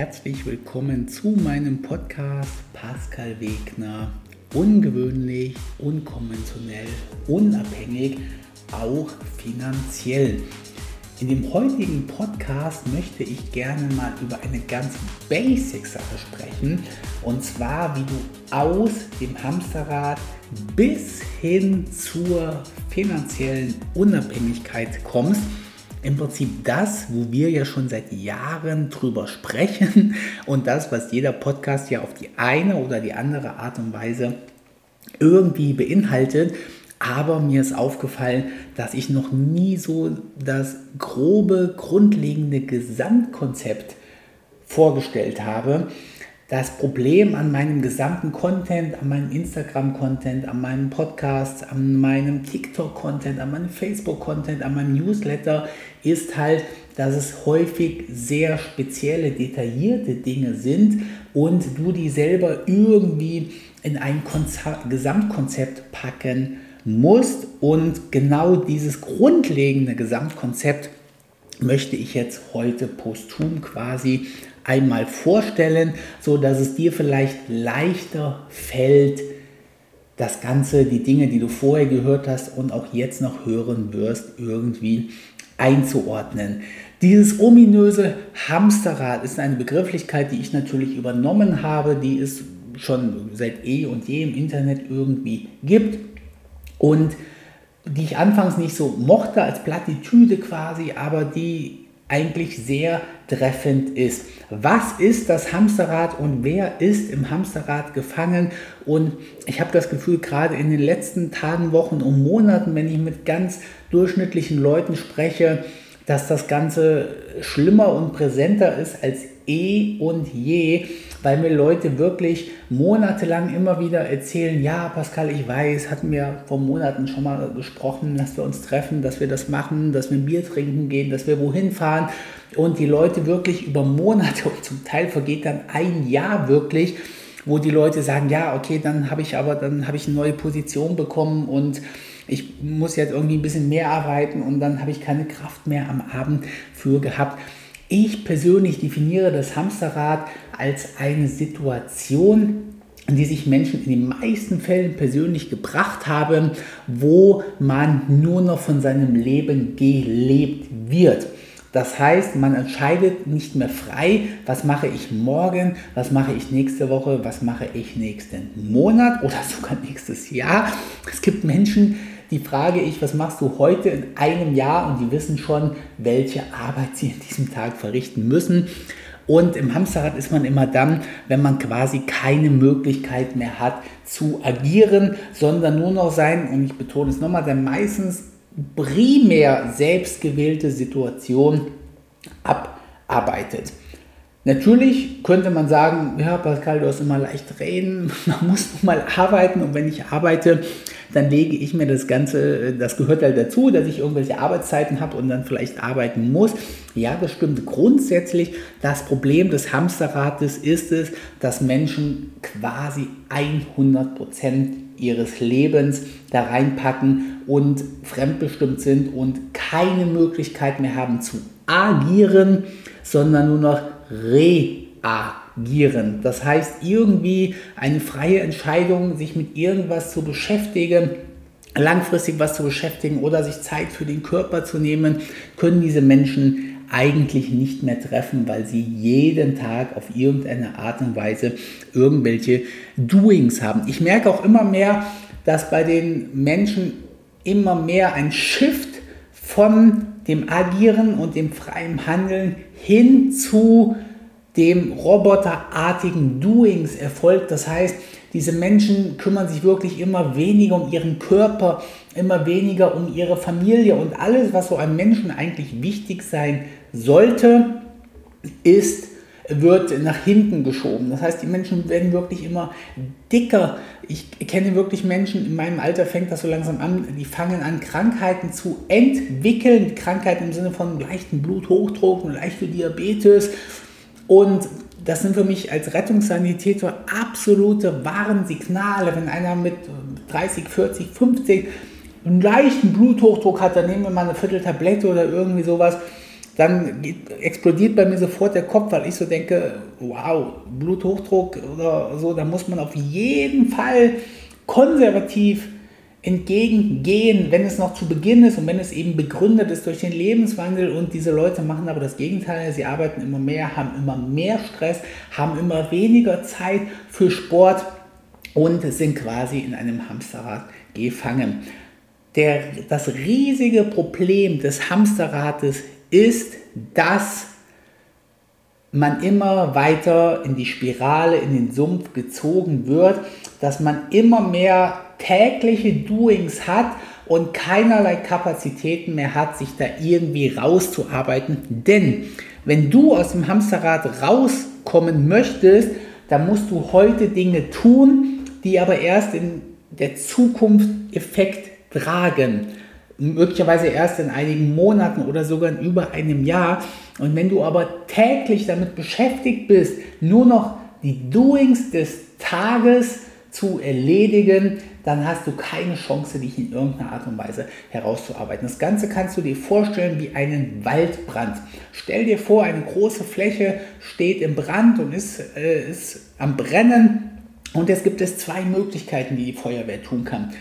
herzlich willkommen zu meinem Podcast Pascal Wegner. Ungewöhnlich, unkonventionell, unabhängig, auch finanziell. In dem heutigen Podcast möchte ich gerne mal über eine ganz Basic-Sache sprechen. Und zwar, wie du aus dem Hamsterrad bis hin zur finanziellen Unabhängigkeit kommst im Prinzip das, wo wir ja schon seit Jahren drüber sprechen und das, was jeder Podcast ja auf die eine oder die andere Art und Weise irgendwie beinhaltet. Aber mir ist aufgefallen, dass ich noch nie so das grobe, grundlegende Gesamtkonzept vorgestellt habe das Problem an meinem gesamten Content, an meinem Instagram-Content, an meinem Podcast, an meinem TikTok-Content, an meinem Facebook-Content, an meinem Newsletter ist halt, dass es häufig sehr spezielle, detaillierte Dinge sind und du die selber irgendwie in ein Konzer Gesamtkonzept packen musst. Und genau dieses grundlegende Gesamtkonzept möchte ich jetzt heute posthum quasi einmal vorstellen, so dass es dir vielleicht leichter fällt, das Ganze, die Dinge, die du vorher gehört hast und auch jetzt noch hören wirst, irgendwie einzuordnen. Dieses ominöse Hamsterrad ist eine Begrifflichkeit, die ich natürlich übernommen habe, die es schon seit eh und je im Internet irgendwie gibt und die ich anfangs nicht so mochte als Plattitüde quasi, aber die eigentlich sehr treffend ist. Was ist das Hamsterrad und wer ist im Hamsterrad gefangen? Und ich habe das Gefühl, gerade in den letzten Tagen, Wochen und Monaten, wenn ich mit ganz durchschnittlichen Leuten spreche, dass das Ganze schlimmer und präsenter ist als eh und je, weil mir Leute wirklich monatelang immer wieder erzählen, ja Pascal, ich weiß, hatten wir vor Monaten schon mal gesprochen, dass wir uns treffen, dass wir das machen, dass wir ein Bier trinken gehen, dass wir wohin fahren und die Leute wirklich über Monate und zum Teil vergeht dann ein Jahr wirklich, wo die Leute sagen, ja, okay, dann habe ich aber, dann habe ich eine neue Position bekommen und ich muss jetzt irgendwie ein bisschen mehr arbeiten und dann habe ich keine Kraft mehr am Abend für gehabt. Ich persönlich definiere das Hamsterrad als eine Situation, die sich Menschen in den meisten Fällen persönlich gebracht haben, wo man nur noch von seinem Leben gelebt wird. Das heißt, man entscheidet nicht mehr frei, was mache ich morgen, was mache ich nächste Woche, was mache ich nächsten Monat oder sogar nächstes Jahr. Es gibt Menschen, die frage ich, was machst du heute in einem Jahr und die wissen schon, welche Arbeit sie in diesem Tag verrichten müssen. Und im Hamsterrad ist man immer dann, wenn man quasi keine Möglichkeit mehr hat zu agieren, sondern nur noch sein, und ich betone es nochmal, dann meistens primär selbstgewählte Situation abarbeitet. Natürlich könnte man sagen, ja Pascal, du hast immer leicht reden, man muss mal arbeiten und wenn ich arbeite, dann lege ich mir das Ganze, das gehört halt dazu, dass ich irgendwelche Arbeitszeiten habe und dann vielleicht arbeiten muss. Ja, das stimmt grundsätzlich. Das Problem des Hamsterrates ist es, dass Menschen quasi 100 Prozent ihres Lebens da reinpacken und fremdbestimmt sind und keine Möglichkeit mehr haben zu agieren, sondern nur noch reagieren. Das heißt, irgendwie eine freie Entscheidung, sich mit irgendwas zu beschäftigen, langfristig was zu beschäftigen oder sich Zeit für den Körper zu nehmen, können diese Menschen eigentlich nicht mehr treffen, weil sie jeden Tag auf irgendeine Art und Weise irgendwelche Doings haben. Ich merke auch immer mehr, dass bei den Menschen immer mehr ein Shift von dem Agieren und dem freien Handeln hin zu dem roboterartigen Doings erfolgt. Das heißt, diese Menschen kümmern sich wirklich immer weniger um ihren Körper, immer weniger um ihre Familie und alles, was so einem Menschen eigentlich wichtig sein sollte, ist wird nach hinten geschoben. Das heißt, die Menschen werden wirklich immer dicker. Ich kenne wirklich Menschen, in meinem Alter fängt das so langsam an, die fangen an, Krankheiten zu entwickeln. Krankheiten im Sinne von leichten Bluthochdruck leichte Diabetes. Und das sind für mich als Rettungssanitäter absolute Warnsignale. Wenn einer mit 30, 40, 50 einen leichten Bluthochdruck hat, dann nehmen wir mal eine Vierteltablette oder irgendwie sowas dann explodiert bei mir sofort der Kopf, weil ich so denke, wow, Bluthochdruck oder so, da muss man auf jeden Fall konservativ entgegengehen, wenn es noch zu Beginn ist und wenn es eben begründet ist durch den Lebenswandel und diese Leute machen aber das Gegenteil, sie arbeiten immer mehr, haben immer mehr Stress, haben immer weniger Zeit für Sport und sind quasi in einem Hamsterrad gefangen. Der, das riesige Problem des Hamsterrades ist, dass man immer weiter in die Spirale, in den Sumpf gezogen wird, dass man immer mehr tägliche Doings hat und keinerlei Kapazitäten mehr hat, sich da irgendwie rauszuarbeiten. Denn wenn du aus dem Hamsterrad rauskommen möchtest, dann musst du heute Dinge tun, die aber erst in der Zukunft Effekt tragen. Möglicherweise erst in einigen Monaten oder sogar in über einem Jahr. Und wenn du aber täglich damit beschäftigt bist, nur noch die Doings des Tages zu erledigen, dann hast du keine Chance, dich in irgendeiner Art und Weise herauszuarbeiten. Das Ganze kannst du dir vorstellen wie einen Waldbrand. Stell dir vor, eine große Fläche steht im Brand und ist, äh, ist am Brennen. Und jetzt gibt es zwei Möglichkeiten, die die Feuerwehr tun kann.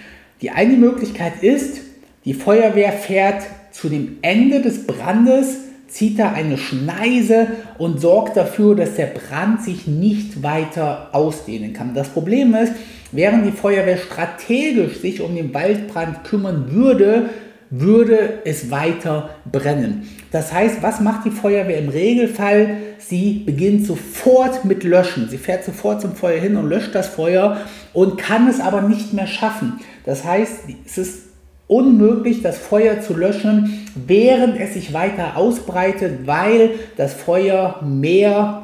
Die eine Möglichkeit ist, die Feuerwehr fährt zu dem Ende des Brandes, zieht da eine Schneise und sorgt dafür, dass der Brand sich nicht weiter ausdehnen kann. Das Problem ist, während die Feuerwehr strategisch sich um den Waldbrand kümmern würde, würde es weiter brennen. Das heißt, was macht die Feuerwehr im Regelfall? Sie beginnt sofort mit Löschen. Sie fährt sofort zum Feuer hin und löscht das Feuer und kann es aber nicht mehr schaffen. Das heißt, es ist unmöglich, das Feuer zu löschen, während es sich weiter ausbreitet, weil das Feuer mehr,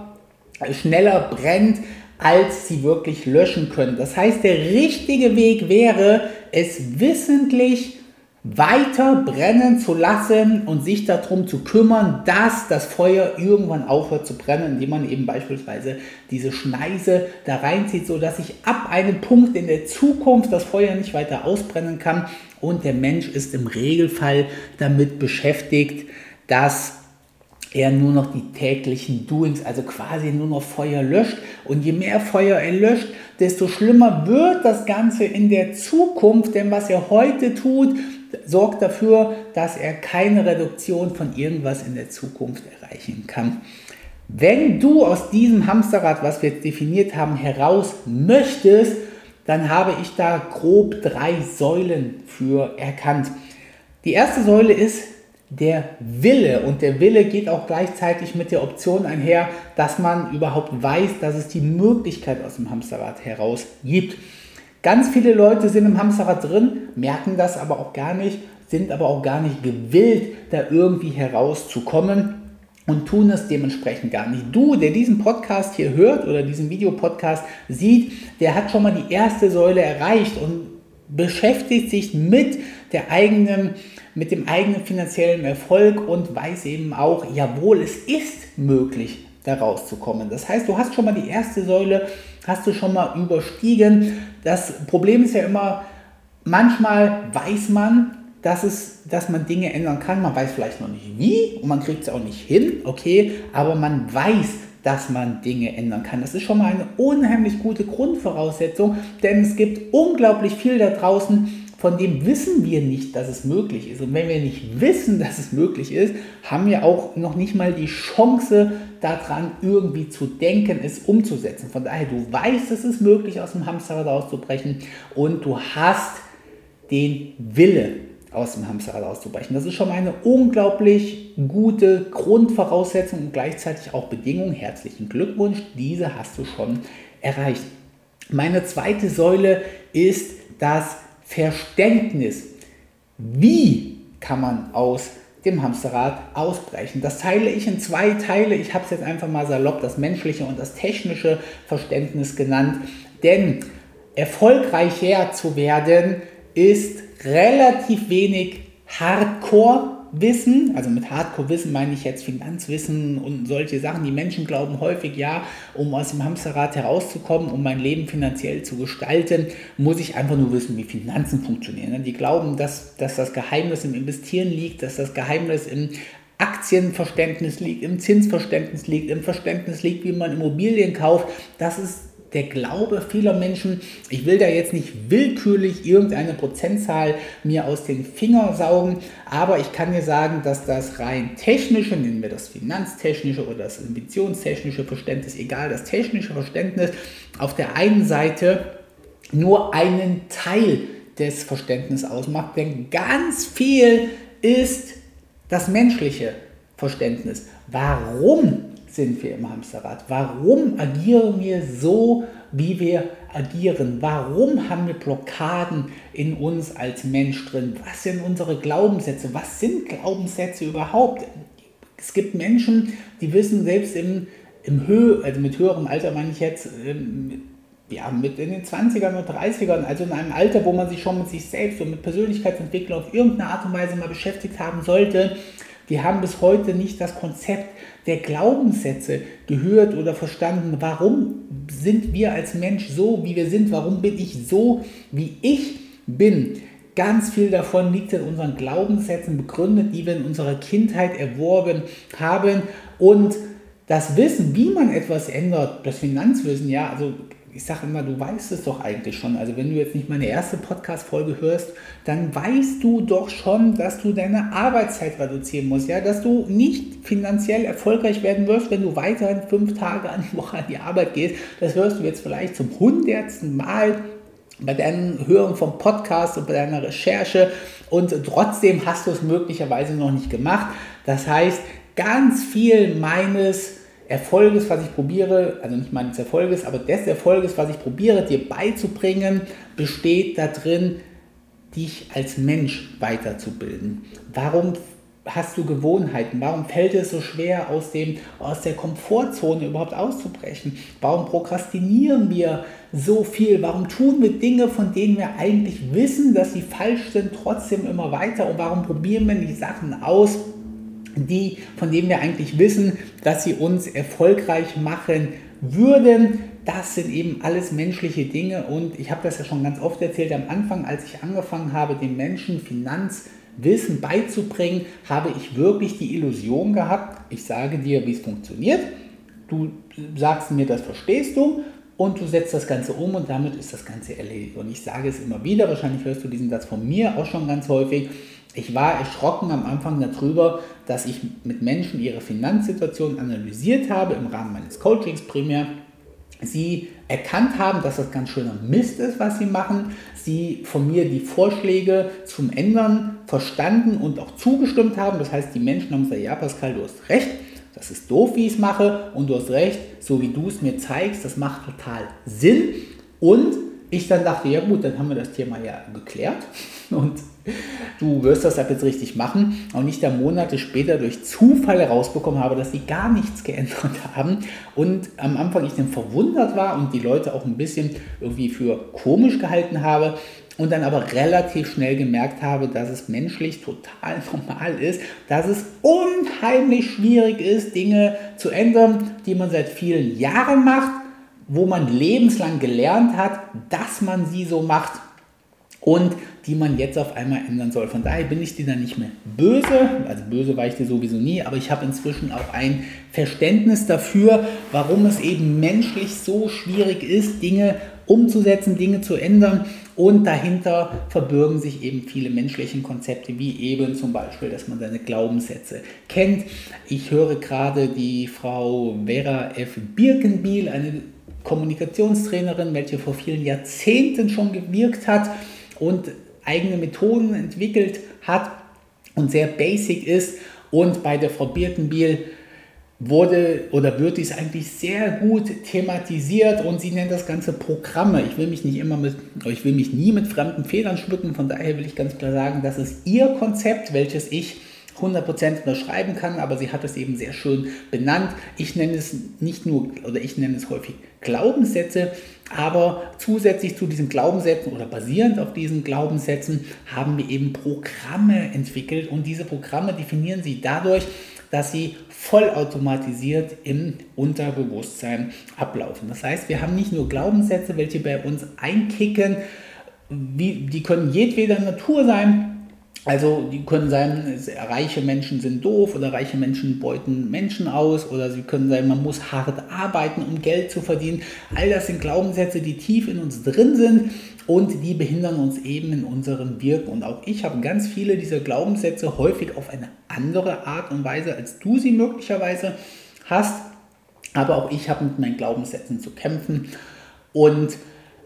schneller brennt, als sie wirklich löschen können. Das heißt, der richtige Weg wäre, es wissentlich weiter brennen zu lassen und sich darum zu kümmern, dass das Feuer irgendwann aufhört zu brennen, indem man eben beispielsweise diese Schneise da reinzieht, sodass sich ab einem Punkt in der Zukunft das Feuer nicht weiter ausbrennen kann und der Mensch ist im Regelfall damit beschäftigt, dass er nur noch die täglichen Doings, also quasi nur noch Feuer löscht. Und je mehr Feuer er löscht, desto schlimmer wird das Ganze in der Zukunft, denn was er heute tut, sorgt dafür, dass er keine Reduktion von irgendwas in der Zukunft erreichen kann. Wenn du aus diesem Hamsterrad, was wir definiert haben, heraus möchtest, dann habe ich da grob drei Säulen für erkannt. Die erste Säule ist der Wille und der Wille geht auch gleichzeitig mit der Option einher, dass man überhaupt weiß, dass es die Möglichkeit aus dem Hamsterrad heraus gibt. Ganz viele Leute sind im Hamsterrad drin, merken das aber auch gar nicht, sind aber auch gar nicht gewillt, da irgendwie herauszukommen und tun es dementsprechend gar nicht. Du, der diesen Podcast hier hört oder diesen Videopodcast sieht, der hat schon mal die erste Säule erreicht und beschäftigt sich mit der eigenen mit dem eigenen finanziellen Erfolg und weiß eben auch, jawohl, es ist möglich, da rauszukommen. Das heißt, du hast schon mal die erste Säule, hast du schon mal überstiegen. Das Problem ist ja immer, manchmal weiß man, dass, es, dass man Dinge ändern kann. Man weiß vielleicht noch nicht wie und man kriegt es auch nicht hin, okay, aber man weiß, dass man Dinge ändern kann. Das ist schon mal eine unheimlich gute Grundvoraussetzung, denn es gibt unglaublich viel da draußen, von dem wissen wir nicht, dass es möglich ist. Und wenn wir nicht wissen, dass es möglich ist, haben wir auch noch nicht mal die Chance daran, irgendwie zu denken, es umzusetzen. Von daher, du weißt, es ist möglich, aus dem Hamsterrad auszubrechen und du hast den Wille, aus dem Hamsterrad auszubrechen. Das ist schon mal eine unglaublich gute Grundvoraussetzung und gleichzeitig auch Bedingung. Herzlichen Glückwunsch, diese hast du schon erreicht. Meine zweite Säule ist das Verständnis. Wie kann man aus dem Hamsterrad ausbrechen? Das teile ich in zwei Teile. Ich habe es jetzt einfach mal salopp das menschliche und das technische Verständnis genannt. Denn erfolgreicher zu werden ist relativ wenig Hardcore Wissen, also mit Hardcore-Wissen meine ich jetzt Finanzwissen und solche Sachen. Die Menschen glauben häufig, ja, um aus dem Hamsterrad herauszukommen, um mein Leben finanziell zu gestalten, muss ich einfach nur wissen, wie Finanzen funktionieren. Die glauben, dass, dass das Geheimnis im Investieren liegt, dass das Geheimnis im Aktienverständnis liegt, im Zinsverständnis liegt, im Verständnis liegt, wie man Immobilien kauft. Das ist der Glaube vieler Menschen. Ich will da jetzt nicht willkürlich irgendeine Prozentzahl mir aus den Fingern saugen, aber ich kann dir sagen, dass das rein technische, nennen wir das finanztechnische oder das investitionstechnische Verständnis, egal, das technische Verständnis auf der einen Seite nur einen Teil des Verständnisses ausmacht, denn ganz viel ist das menschliche Verständnis. Warum sind wir im Hamsterrad? Warum agieren wir so, wie wir agieren? Warum haben wir Blockaden in uns als Mensch drin? Was sind unsere Glaubenssätze? Was sind Glaubenssätze überhaupt? Es gibt Menschen, die wissen selbst im, im Höhe, also mit höherem Alter meine ich jetzt, ähm, ja, mit in den 20ern und 30ern, also in einem Alter, wo man sich schon mit sich selbst und mit Persönlichkeitsentwicklung auf irgendeine Art und Weise mal beschäftigt haben sollte, die haben bis heute nicht das Konzept der Glaubenssätze gehört oder verstanden. Warum sind wir als Mensch so, wie wir sind? Warum bin ich so, wie ich bin? Ganz viel davon liegt in unseren Glaubenssätzen begründet, die wir in unserer Kindheit erworben haben. Und das Wissen, wie man etwas ändert, das Finanzwissen, ja, also ich sage immer, du weißt es doch eigentlich schon. Also wenn du jetzt nicht meine erste Podcast-Folge hörst, dann weißt du doch schon, dass du deine Arbeitszeit reduzieren musst. Ja, dass du nicht finanziell erfolgreich werden wirst, wenn du weiterhin fünf Tage an die Woche an die Arbeit gehst. Das hörst du jetzt vielleicht zum hundertsten Mal bei deinem Hören vom Podcast und bei deiner Recherche und trotzdem hast du es möglicherweise noch nicht gemacht. Das heißt, ganz viel meines Erfolges, was ich probiere, also nicht meines Erfolges, aber des Erfolges, was ich probiere, dir beizubringen, besteht darin, dich als Mensch weiterzubilden. Warum hast du Gewohnheiten? Warum fällt es so schwer, aus, dem, aus der Komfortzone überhaupt auszubrechen? Warum prokrastinieren wir so viel? Warum tun wir Dinge, von denen wir eigentlich wissen, dass sie falsch sind, trotzdem immer weiter? Und warum probieren wir die Sachen aus, die, von denen wir eigentlich wissen, dass sie uns erfolgreich machen würden. Das sind eben alles menschliche Dinge und ich habe das ja schon ganz oft erzählt am Anfang, als ich angefangen habe, den Menschen Finanzwissen beizubringen, habe ich wirklich die Illusion gehabt, ich sage dir, wie es funktioniert, du sagst mir, das verstehst du und du setzt das Ganze um und damit ist das Ganze erledigt. Und ich sage es immer wieder, wahrscheinlich hörst du diesen Satz von mir auch schon ganz häufig, ich war erschrocken am Anfang darüber, dass ich mit Menschen ihre Finanzsituation analysiert habe im Rahmen meines Coachings primär. Sie erkannt haben, dass das ganz schöner Mist ist, was sie machen. Sie von mir die Vorschläge zum Ändern verstanden und auch zugestimmt haben. Das heißt, die Menschen haben gesagt, ja Pascal, du hast recht, das ist doof, wie ich es mache und du hast recht, so wie du es mir zeigst, das macht total Sinn. Und ich dann dachte, ja gut, dann haben wir das Thema ja geklärt und du wirst das ab jetzt richtig machen. Und ich dann Monate später durch Zufall herausbekommen habe, dass sie gar nichts geändert haben. Und am Anfang ich dann verwundert war und die Leute auch ein bisschen irgendwie für komisch gehalten habe. Und dann aber relativ schnell gemerkt habe, dass es menschlich total normal ist, dass es unheimlich schwierig ist, Dinge zu ändern, die man seit vielen Jahren macht, wo man lebenslang gelernt hat, dass man sie so macht und die man jetzt auf einmal ändern soll. Von daher bin ich dir dann nicht mehr böse, also böse war ich dir sowieso nie, aber ich habe inzwischen auch ein Verständnis dafür, warum es eben menschlich so schwierig ist, Dinge umzusetzen, Dinge zu ändern und dahinter verbirgen sich eben viele menschliche Konzepte, wie eben zum Beispiel, dass man seine Glaubenssätze kennt. Ich höre gerade die Frau Vera F. Birkenbiel, eine Kommunikationstrainerin, welche vor vielen Jahrzehnten schon gewirkt hat und eigene Methoden entwickelt hat und sehr basic ist. Und bei der Frau Birkenbiel wurde oder wird dies eigentlich sehr gut thematisiert und sie nennt das Ganze Programme. Ich will mich nicht immer mit, ich will mich nie mit fremden Fehlern schmücken, von daher will ich ganz klar sagen, das ist ihr Konzept, welches ich 100% unterschreiben kann, aber sie hat es eben sehr schön benannt. Ich nenne es nicht nur, oder ich nenne es häufig Glaubenssätze, aber zusätzlich zu diesen Glaubenssätzen oder basierend auf diesen Glaubenssätzen haben wir eben Programme entwickelt und diese Programme definieren sie dadurch, dass sie vollautomatisiert im Unterbewusstsein ablaufen. Das heißt, wir haben nicht nur Glaubenssätze, welche bei uns einkicken, die können jedweder Natur sein, Also die können sein, reiche Menschen sind doof oder reiche Menschen beuten Menschen aus oder sie können sein, man muss hart arbeiten, um Geld zu verdienen. All das sind Glaubenssätze, die tief in uns drin sind und die behindern uns eben in unserem Wirken. Und auch ich habe ganz viele dieser Glaubenssätze häufig auf eine andere Art und Weise, als du sie möglicherweise hast. Aber auch ich habe mit meinen Glaubenssätzen zu kämpfen. Und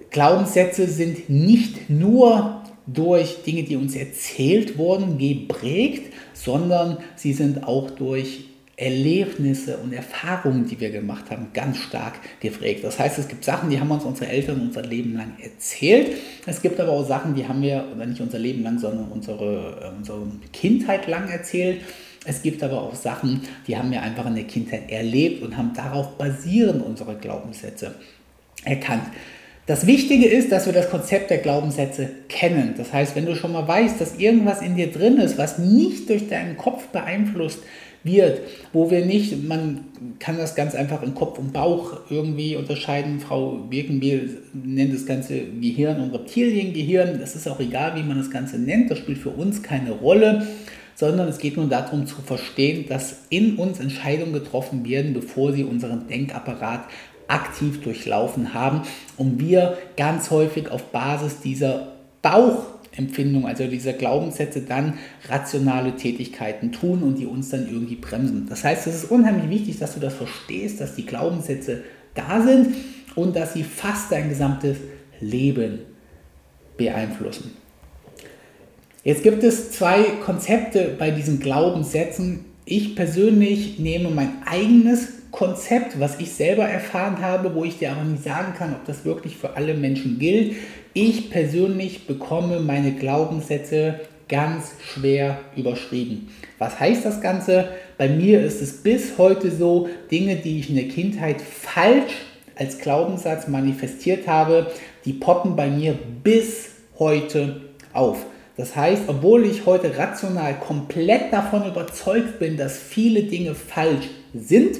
Glaubenssätze sind nicht nur durch Dinge, die uns erzählt wurden, geprägt, sondern sie sind auch durch Erlebnisse und Erfahrungen, die wir gemacht haben, ganz stark geprägt. Das heißt, es gibt Sachen, die haben uns unsere Eltern unser Leben lang erzählt. Es gibt aber auch Sachen, die haben wir, oder nicht unser Leben lang, sondern unsere, äh, unsere Kindheit lang erzählt. Es gibt aber auch Sachen, die haben wir einfach in der Kindheit erlebt und haben darauf basierend unsere Glaubenssätze erkannt. Das Wichtige ist, dass wir das Konzept der Glaubenssätze kennen. Das heißt, wenn du schon mal weißt, dass irgendwas in dir drin ist, was nicht durch deinen Kopf beeinflusst wird, wo wir nicht, man kann das ganz einfach in Kopf und Bauch irgendwie unterscheiden. Frau Birkenbiel nennt das ganze Gehirn und Reptiliengehirn. Das ist auch egal, wie man das Ganze nennt. Das spielt für uns keine Rolle sondern es geht nur darum zu verstehen, dass in uns Entscheidungen getroffen werden, bevor sie unseren Denkapparat aktiv durchlaufen haben und wir ganz häufig auf Basis dieser Bauchempfindung, also dieser Glaubenssätze, dann rationale Tätigkeiten tun und die uns dann irgendwie bremsen. Das heißt, es ist unheimlich wichtig, dass du das verstehst, dass die Glaubenssätze da sind und dass sie fast dein gesamtes Leben beeinflussen. Jetzt gibt es zwei Konzepte bei diesen Glaubenssätzen. Ich persönlich nehme mein eigenes Konzept, was ich selber erfahren habe, wo ich dir aber nicht sagen kann, ob das wirklich für alle Menschen gilt. Ich persönlich bekomme meine Glaubenssätze ganz schwer überschrieben. Was heißt das Ganze? Bei mir ist es bis heute so, Dinge, die ich in der Kindheit falsch als Glaubenssatz manifestiert habe, die poppen bei mir bis heute auf. Das heißt, obwohl ich heute rational komplett davon überzeugt bin, dass viele Dinge falsch sind,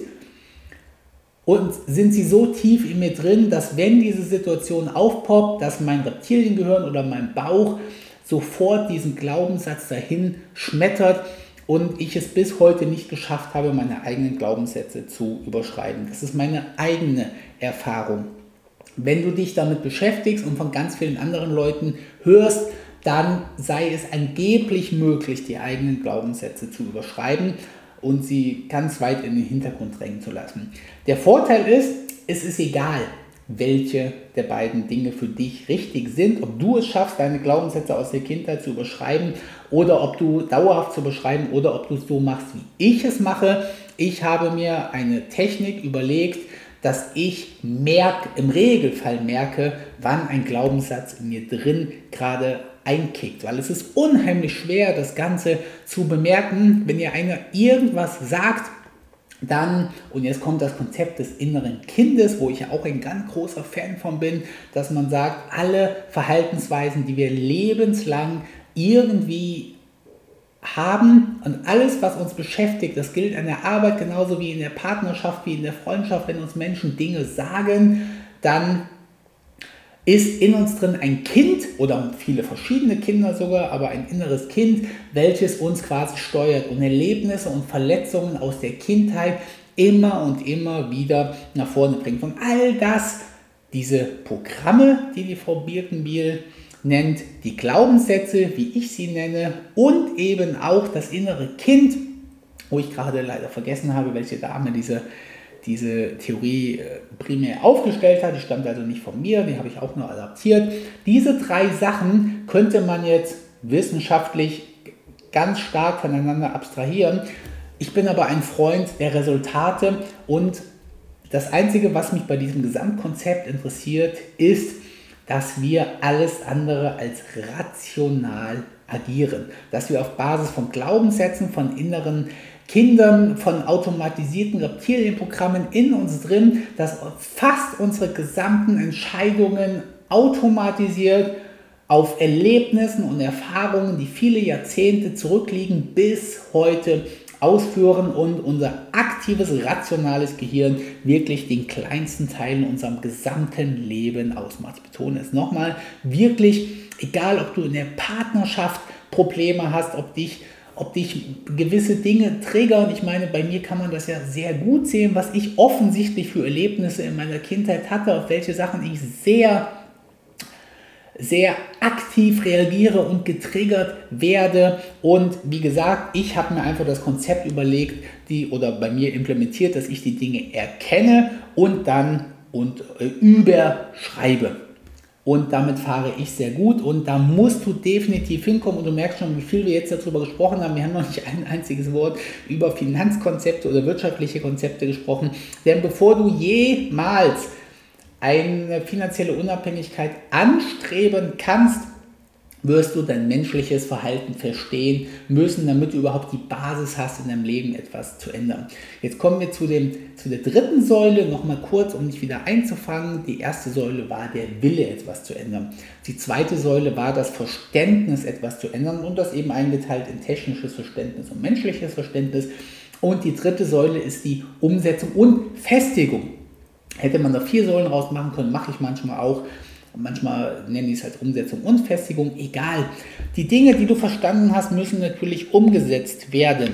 und sind sie so tief in mir drin, dass wenn diese Situation aufpoppt, dass mein Reptiliengehirn oder mein Bauch sofort diesen Glaubenssatz dahin schmettert und ich es bis heute nicht geschafft habe, meine eigenen Glaubenssätze zu überschreiben. Das ist meine eigene Erfahrung. Wenn du dich damit beschäftigst und von ganz vielen anderen Leuten hörst, dann sei es angeblich möglich, die eigenen Glaubenssätze zu überschreiben und sie ganz weit in den Hintergrund drängen zu lassen. Der Vorteil ist, es ist egal, welche der beiden Dinge für dich richtig sind, ob du es schaffst, deine Glaubenssätze aus der Kindheit zu überschreiben oder ob du dauerhaft zu beschreiben oder ob du es so machst, wie ich es mache. Ich habe mir eine Technik überlegt, dass ich merke, im Regelfall merke, wann ein Glaubenssatz in mir drin gerade einkickt, weil es ist unheimlich schwer, das Ganze zu bemerken, wenn ihr einer irgendwas sagt, dann, und jetzt kommt das Konzept des inneren Kindes, wo ich ja auch ein ganz großer Fan von bin, dass man sagt, alle Verhaltensweisen, die wir lebenslang irgendwie haben und alles, was uns beschäftigt, das gilt an der Arbeit genauso wie in der Partnerschaft, wie in der Freundschaft, wenn uns Menschen Dinge sagen, dann ist in uns drin ein Kind oder viele verschiedene Kinder sogar, aber ein inneres Kind, welches uns quasi steuert und Erlebnisse und Verletzungen aus der Kindheit immer und immer wieder nach vorne bringt. Und all das, diese Programme, die die Frau Birkenbiel nennt, die Glaubenssätze, wie ich sie nenne, und eben auch das innere Kind, wo ich gerade leider vergessen habe, welche Dame diese diese Theorie äh, primär aufgestellt hat. Die stammt also nicht von mir, die habe ich auch nur adaptiert. Diese drei Sachen könnte man jetzt wissenschaftlich ganz stark voneinander abstrahieren. Ich bin aber ein Freund der Resultate und das Einzige, was mich bei diesem Gesamtkonzept interessiert, ist, dass wir alles andere als rational agieren, dass wir auf Basis von Glaubenssätzen, von inneren Kindern von automatisierten Reptilienprogrammen in uns drin, das fast unsere gesamten Entscheidungen automatisiert auf Erlebnissen und Erfahrungen, die viele Jahrzehnte zurückliegen, bis heute ausführen und unser aktives, rationales Gehirn wirklich den kleinsten Teil in unserem gesamten Leben ausmacht. Ich betone es nochmal, wirklich, egal ob du in der Partnerschaft Probleme hast, ob dich ob dich gewisse Dinge triggern. Ich meine, bei mir kann man das ja sehr gut sehen, was ich offensichtlich für Erlebnisse in meiner Kindheit hatte, auf welche Sachen ich sehr sehr aktiv reagiere und getriggert werde. Und wie gesagt, ich habe mir einfach das Konzept überlegt, die oder bei mir implementiert, dass ich die Dinge erkenne und dann und äh, überschreibe. Und damit fahre ich sehr gut und da musst du definitiv hinkommen und du merkst schon, wie viel wir jetzt darüber gesprochen haben. Wir haben noch nicht ein einziges Wort über Finanzkonzepte oder wirtschaftliche Konzepte gesprochen. Denn bevor du jemals eine finanzielle Unabhängigkeit anstreben kannst, wirst du dein menschliches Verhalten verstehen müssen, damit du überhaupt die Basis hast, in deinem Leben etwas zu ändern. Jetzt kommen wir zu, dem, zu der dritten Säule, nochmal kurz, um dich wieder einzufangen. Die erste Säule war der Wille, etwas zu ändern. Die zweite Säule war das Verständnis, etwas zu ändern und das eben eingeteilt in technisches Verständnis und menschliches Verständnis. Und die dritte Säule ist die Umsetzung und Festigung. Hätte man da vier Säulen rausmachen können, mache ich manchmal auch. Manchmal nennen die es halt Umsetzung und Festigung, egal. Die Dinge, die du verstanden hast, müssen natürlich umgesetzt werden.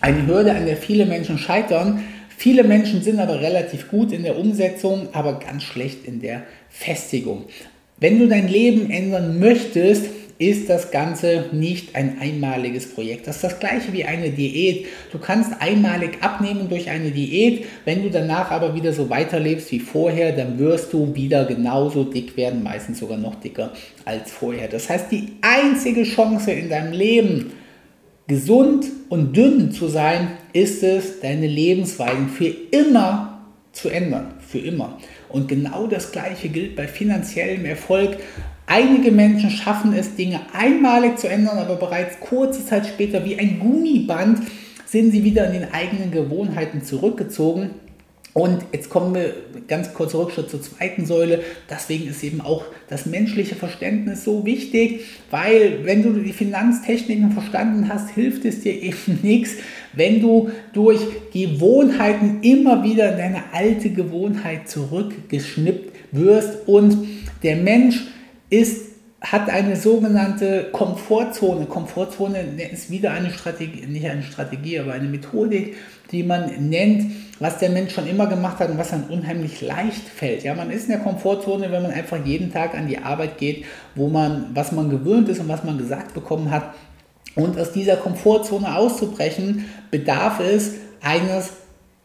Eine Hürde, an der viele Menschen scheitern. Viele Menschen sind aber relativ gut in der Umsetzung, aber ganz schlecht in der Festigung. Wenn du dein Leben ändern möchtest, ist das Ganze nicht ein einmaliges Projekt. Das ist das gleiche wie eine Diät. Du kannst einmalig abnehmen durch eine Diät, wenn du danach aber wieder so weiterlebst wie vorher, dann wirst du wieder genauso dick werden, meistens sogar noch dicker als vorher. Das heißt, die einzige Chance in deinem Leben, gesund und dünn zu sein, ist es, deine Lebensweisen für immer zu ändern. Für immer. Und genau das Gleiche gilt bei finanziellem Erfolg. Einige Menschen schaffen es, Dinge einmalig zu ändern, aber bereits kurze Zeit später wie ein Gummiband sind sie wieder in den eigenen Gewohnheiten zurückgezogen. Und jetzt kommen wir ganz kurz Rückschritt zur zweiten Säule. Deswegen ist eben auch das menschliche Verständnis so wichtig, weil wenn du die Finanztechniken verstanden hast, hilft es dir eben nichts, wenn du durch Gewohnheiten immer wieder in deine alte Gewohnheit zurückgeschnippt wirst und der Mensch ist, hat eine sogenannte Komfortzone. Komfortzone ist wieder eine Strategie, nicht eine Strategie, aber eine Methodik, die man nennt, was der Mensch schon immer gemacht hat und was dann unheimlich leicht fällt. Ja, man ist in der Komfortzone, wenn man einfach jeden Tag an die Arbeit geht, wo man, was man gewöhnt ist und was man gesagt bekommen hat. Und aus dieser Komfortzone auszubrechen, bedarf es eines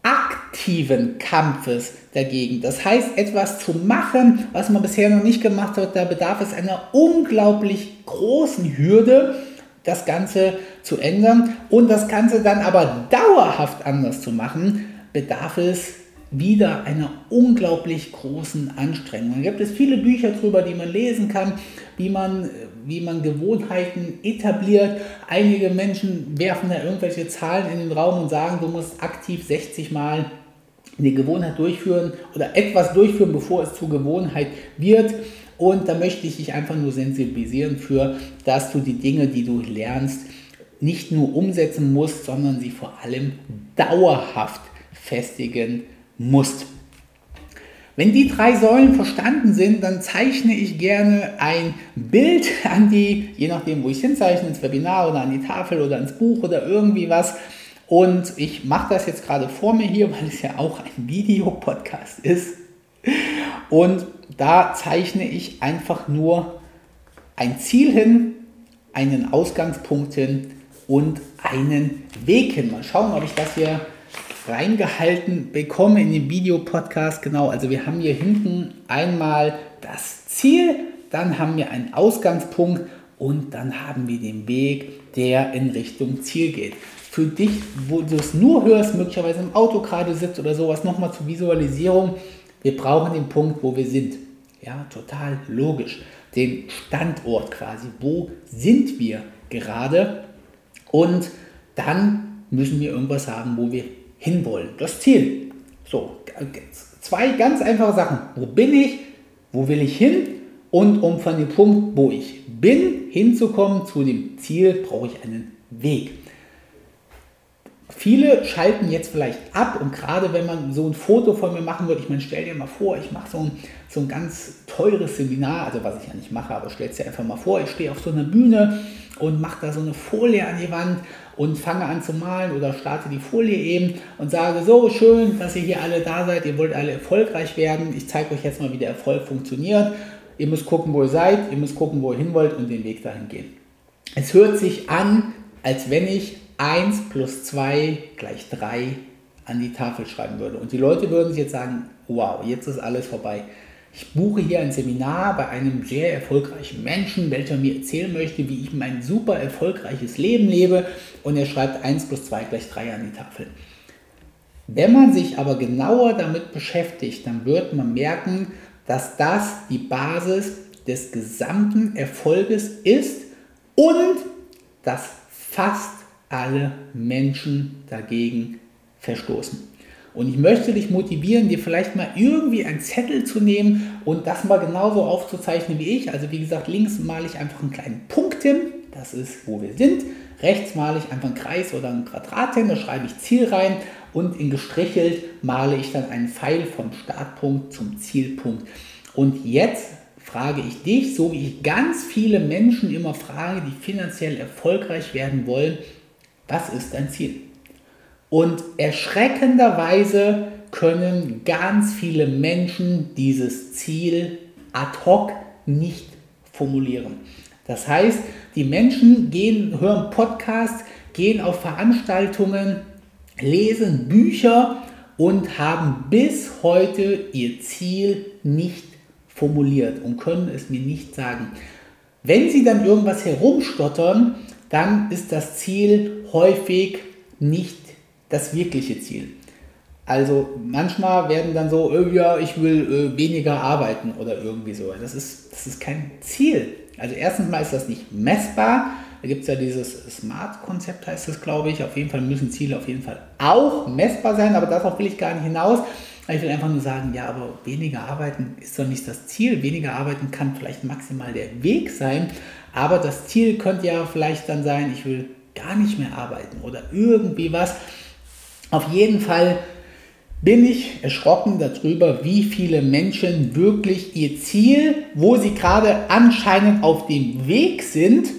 aktiven Kampfes dagegen. Das heißt, etwas zu machen, was man bisher noch nicht gemacht hat, da bedarf es einer unglaublich großen Hürde, das Ganze zu ändern und das Ganze dann aber dauerhaft anders zu machen, bedarf es wieder einer unglaublich großen Anstrengung. Da gibt es viele Bücher darüber, die man lesen kann, wie man, wie man Gewohnheiten etabliert. Einige Menschen werfen da irgendwelche Zahlen in den Raum und sagen, du musst aktiv 60 Mal eine Gewohnheit durchführen oder etwas durchführen, bevor es zur Gewohnheit wird. Und da möchte ich dich einfach nur sensibilisieren für, dass du die Dinge, die du lernst, nicht nur umsetzen musst, sondern sie vor allem dauerhaft festigen musst. Wenn die drei Säulen verstanden sind, dann zeichne ich gerne ein Bild an die, je nachdem, wo ich hinzeichne, ins Webinar oder an die Tafel oder ins Buch oder irgendwie was. Und ich mache das jetzt gerade vor mir hier, weil es ja auch ein Videopodcast ist. Und da zeichne ich einfach nur ein Ziel hin, einen Ausgangspunkt hin und einen Weg hin. Mal schauen, ob ich das hier reingehalten bekomme in den Videopodcast. Genau, also wir haben hier hinten einmal das Ziel, dann haben wir einen Ausgangspunkt und dann haben wir den Weg, der in Richtung Ziel geht. Für dich, wo du es nur hörst, möglicherweise im Auto gerade sitzt oder sowas, nochmal zur Visualisierung, wir brauchen den Punkt, wo wir sind. Ja, total logisch. Den Standort quasi. Wo sind wir gerade? Und dann müssen wir irgendwas haben, wo wir hinwollen. Das Ziel. So, zwei ganz einfache Sachen. Wo bin ich? Wo will ich hin? Und um von dem Punkt, wo ich bin, hinzukommen zu dem Ziel, brauche ich einen Weg. Viele schalten jetzt vielleicht ab und gerade wenn man so ein Foto von mir machen würde, ich meine, stell dir mal vor, ich mache so ein, so ein ganz teures Seminar, also was ich ja nicht mache, aber stell dir einfach mal vor, ich stehe auf so einer Bühne und mache da so eine Folie an die Wand und fange an zu malen oder starte die Folie eben und sage, so schön, dass ihr hier alle da seid, ihr wollt alle erfolgreich werden, ich zeige euch jetzt mal, wie der Erfolg funktioniert. Ihr müsst gucken, wo ihr seid, ihr müsst gucken, wo ihr hin wollt und den Weg dahin gehen. Es hört sich an, als wenn ich 1 plus 2 gleich 3 an die Tafel schreiben würde. Und die Leute würden sich jetzt sagen, wow, jetzt ist alles vorbei. Ich buche hier ein Seminar bei einem sehr erfolgreichen Menschen, welcher mir erzählen möchte, wie ich mein super erfolgreiches Leben lebe. Und er schreibt 1 plus 2 gleich 3 an die Tafel. Wenn man sich aber genauer damit beschäftigt, dann wird man merken, dass das die Basis des gesamten Erfolges ist und dass fast alle Menschen dagegen verstoßen. Und ich möchte dich motivieren, dir vielleicht mal irgendwie einen Zettel zu nehmen und das mal genauso aufzuzeichnen wie ich. Also wie gesagt, links male ich einfach einen kleinen Punkt hin, das ist, wo wir sind. Rechts male ich einfach einen Kreis oder ein Quadrat hin, da schreibe ich Ziel rein und in gestrichelt male ich dann einen Pfeil vom Startpunkt zum Zielpunkt. Und jetzt frage ich dich, so wie ich ganz viele Menschen immer frage, die finanziell erfolgreich werden wollen, was ist dein Ziel? Und erschreckenderweise können ganz viele Menschen dieses Ziel ad hoc nicht formulieren. Das heißt, die Menschen gehen, hören Podcasts, gehen auf Veranstaltungen, lesen Bücher und haben bis heute ihr Ziel nicht formuliert und können es mir nicht sagen. Wenn sie dann irgendwas herumstottern, dann ist das Ziel häufig nicht das wirkliche Ziel. Also manchmal werden dann so, oh ja, ich will äh, weniger arbeiten oder irgendwie so. Das ist, das ist kein Ziel. Also erstens mal ist das nicht messbar. Da gibt es ja dieses Smart-Konzept, heißt das, glaube ich. Auf jeden Fall müssen Ziele auf jeden Fall auch messbar sein, aber darauf will ich gar nicht hinaus. Ich will einfach nur sagen, ja, aber weniger arbeiten ist doch nicht das Ziel. Weniger arbeiten kann vielleicht maximal der Weg sein, aber das Ziel könnte ja vielleicht dann sein, ich will gar nicht mehr arbeiten oder irgendwie was. Auf jeden Fall bin ich erschrocken darüber, wie viele Menschen wirklich ihr Ziel, wo sie gerade anscheinend auf dem Weg sind,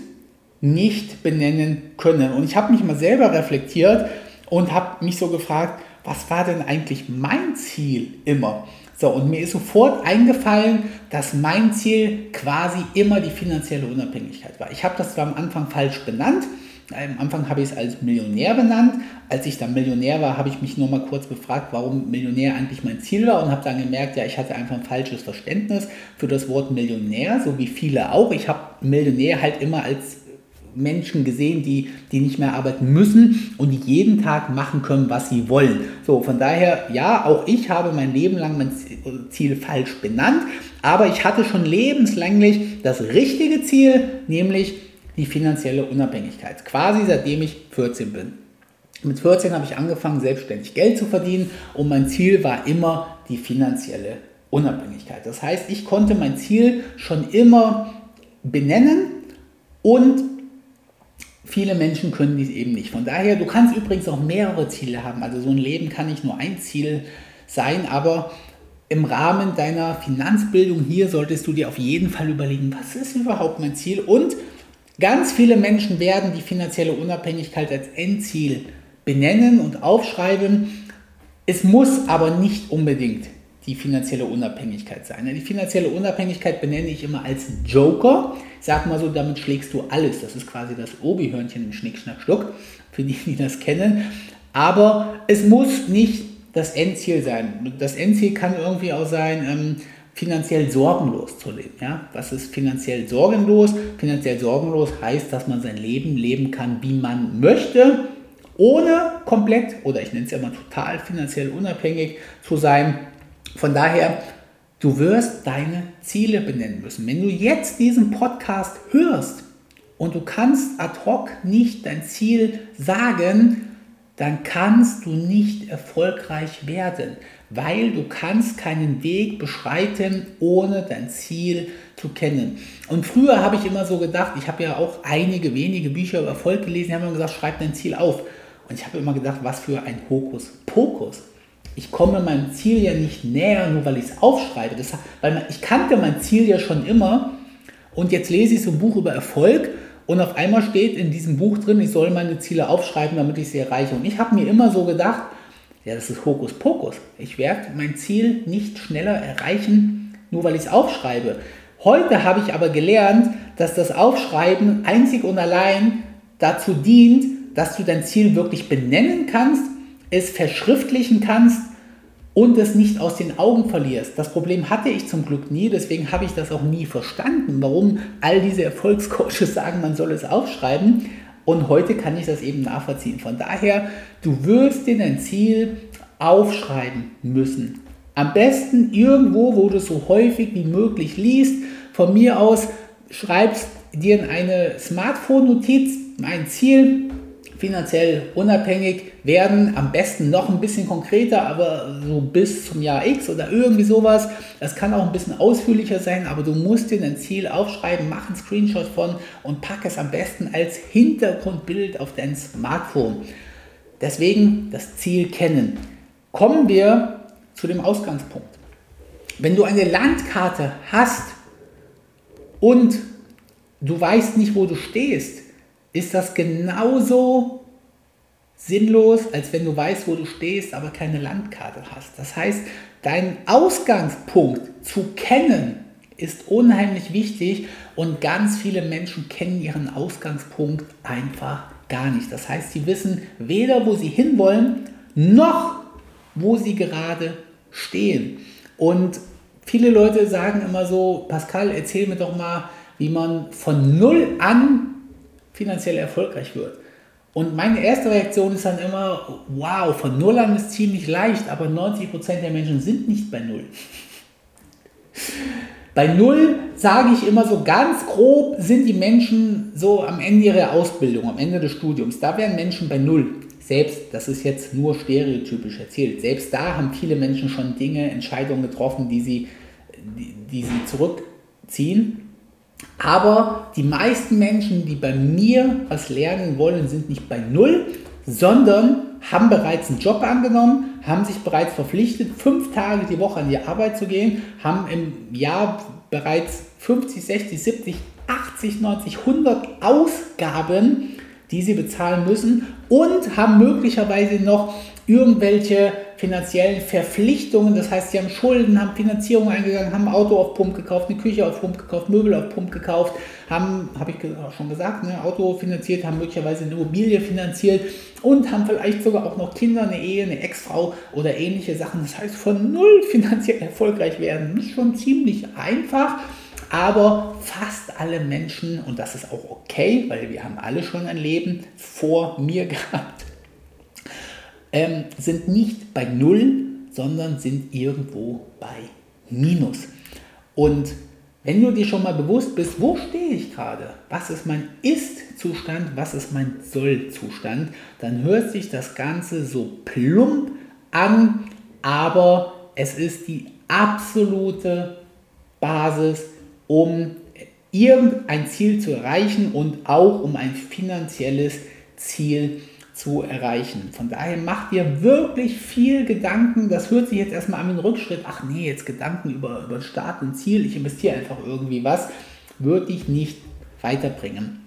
nicht benennen können. Und ich habe mich mal selber reflektiert und habe mich so gefragt, was war denn eigentlich mein Ziel immer? So, und mir ist sofort eingefallen, dass mein Ziel quasi immer die finanzielle Unabhängigkeit war. Ich habe das zwar am Anfang falsch benannt. Am Anfang habe ich es als Millionär benannt. Als ich dann Millionär war, habe ich mich nur mal kurz befragt, warum Millionär eigentlich mein Ziel war und habe dann gemerkt, ja, ich hatte einfach ein falsches Verständnis für das Wort Millionär, so wie viele auch. Ich habe Millionär halt immer als Menschen gesehen, die, die nicht mehr arbeiten müssen und die jeden Tag machen können, was sie wollen. So, von daher, ja, auch ich habe mein Leben lang mein Ziel falsch benannt, aber ich hatte schon lebenslänglich das richtige Ziel, nämlich die finanzielle Unabhängigkeit. Quasi seitdem ich 14 bin. Mit 14 habe ich angefangen, selbstständig Geld zu verdienen und mein Ziel war immer die finanzielle Unabhängigkeit. Das heißt, ich konnte mein Ziel schon immer benennen und Viele Menschen können dies eben nicht. Von daher, du kannst übrigens auch mehrere Ziele haben. Also so ein Leben kann nicht nur ein Ziel sein, aber im Rahmen deiner Finanzbildung hier solltest du dir auf jeden Fall überlegen, was ist überhaupt mein Ziel? Und ganz viele Menschen werden die finanzielle Unabhängigkeit als Endziel benennen und aufschreiben. Es muss aber nicht unbedingt die finanzielle Unabhängigkeit sein. Die finanzielle Unabhängigkeit benenne ich immer als Joker. Sage mal so, damit schlägst du alles. Das ist quasi das Obi-Hörnchen im Schnick, Schnack, Schnuck, für die, die das kennen. Aber es muss nicht das Endziel sein. Das Endziel kann irgendwie auch sein, ähm, finanziell sorgenlos zu leben. Ja? Was ist finanziell sorgenlos? Finanziell sorgenlos heißt, dass man sein Leben leben kann, wie man möchte, ohne komplett, oder ich nenne es ja mal total finanziell unabhängig zu sein von daher, du wirst deine Ziele benennen müssen. Wenn du jetzt diesen Podcast hörst und du kannst ad hoc nicht dein Ziel sagen, dann kannst du nicht erfolgreich werden, weil du kannst keinen Weg beschreiten, ohne dein Ziel zu kennen. Und früher habe ich immer so gedacht, ich habe ja auch einige wenige Bücher über Erfolg gelesen, die haben immer gesagt, schreib dein Ziel auf. Und ich habe immer gedacht, was für ein Hokuspokus. Ich komme meinem Ziel ja nicht näher, nur weil ich es aufschreibe. Das, weil ich kannte mein Ziel ja schon immer. Und jetzt lese ich so ein Buch über Erfolg und auf einmal steht in diesem Buch drin, ich soll meine Ziele aufschreiben, damit ich sie erreiche. Und ich habe mir immer so gedacht, ja, das ist Hokuspokus. Ich werde mein Ziel nicht schneller erreichen, nur weil ich es aufschreibe. Heute habe ich aber gelernt, dass das Aufschreiben einzig und allein dazu dient, dass du dein Ziel wirklich benennen kannst, es verschriftlichen kannst und es nicht aus den Augen verlierst. Das Problem hatte ich zum Glück nie, deswegen habe ich das auch nie verstanden, warum all diese Erfolgscoaches sagen, man soll es aufschreiben. Und heute kann ich das eben nachvollziehen. Von daher, du wirst dir dein Ziel aufschreiben müssen. Am besten irgendwo, wo du es so häufig wie möglich liest. Von mir aus schreibst dir in eine Smartphone-Notiz mein Ziel, finanziell unabhängig werden, am besten noch ein bisschen konkreter, aber so bis zum Jahr X oder irgendwie sowas. Das kann auch ein bisschen ausführlicher sein, aber du musst dir dein Ziel aufschreiben, mach einen Screenshot von und pack es am besten als Hintergrundbild auf dein Smartphone. Deswegen das Ziel kennen. Kommen wir zu dem Ausgangspunkt. Wenn du eine Landkarte hast und du weißt nicht, wo du stehst, ist das genauso sinnlos, als wenn du weißt, wo du stehst, aber keine Landkarte hast. Das heißt, dein Ausgangspunkt zu kennen ist unheimlich wichtig und ganz viele Menschen kennen ihren Ausgangspunkt einfach gar nicht. Das heißt, sie wissen weder, wo sie hinwollen, noch wo sie gerade stehen. Und viele Leute sagen immer so, Pascal, erzähl mir doch mal, wie man von null an finanziell erfolgreich wird. Und meine erste Reaktion ist dann immer, wow, von Null an ist ziemlich leicht, aber 90% der Menschen sind nicht bei Null. Bei Null sage ich immer so ganz grob, sind die Menschen so am Ende ihrer Ausbildung, am Ende des Studiums. Da wären Menschen bei Null. Selbst, das ist jetzt nur stereotypisch erzählt, selbst da haben viele Menschen schon Dinge, Entscheidungen getroffen, die sie, die, die sie zurückziehen. Aber die meisten Menschen, die bei mir was lernen wollen, sind nicht bei Null, sondern haben bereits einen Job angenommen, haben sich bereits verpflichtet, fünf Tage die Woche an die Arbeit zu gehen, haben im Jahr bereits 50, 60, 70, 80, 90, 100 Ausgaben, die sie bezahlen müssen und haben möglicherweise noch irgendwelche finanziellen Verpflichtungen, das heißt, sie haben Schulden, haben Finanzierung eingegangen, haben ein Auto auf Pump gekauft, eine Küche auf Pump gekauft, Möbel auf Pump gekauft, haben, habe ich schon gesagt, ein Auto finanziert, haben möglicherweise eine Immobilie finanziert und haben vielleicht sogar auch noch Kinder, eine Ehe, eine Ex-Frau oder ähnliche Sachen. Das heißt, von null finanziell erfolgreich werden, ist schon ziemlich einfach. Aber fast alle Menschen, und das ist auch okay, weil wir haben alle schon ein Leben vor mir gehabt, ähm, sind nicht bei Null, sondern sind irgendwo bei Minus. Und wenn du dir schon mal bewusst bist, wo stehe ich gerade, was ist mein Ist-Zustand, was ist mein Soll-Zustand, dann hört sich das Ganze so plump an, aber es ist die absolute Basis, um irgendein Ziel zu erreichen und auch um ein finanzielles Ziel zu erreichen. Von daher macht dir wirklich viel Gedanken. Das hört sich jetzt erstmal an wie ein Rückschritt. Ach nee, jetzt Gedanken über, über Start und Ziel. Ich investiere einfach irgendwie was. Wird dich nicht weiterbringen.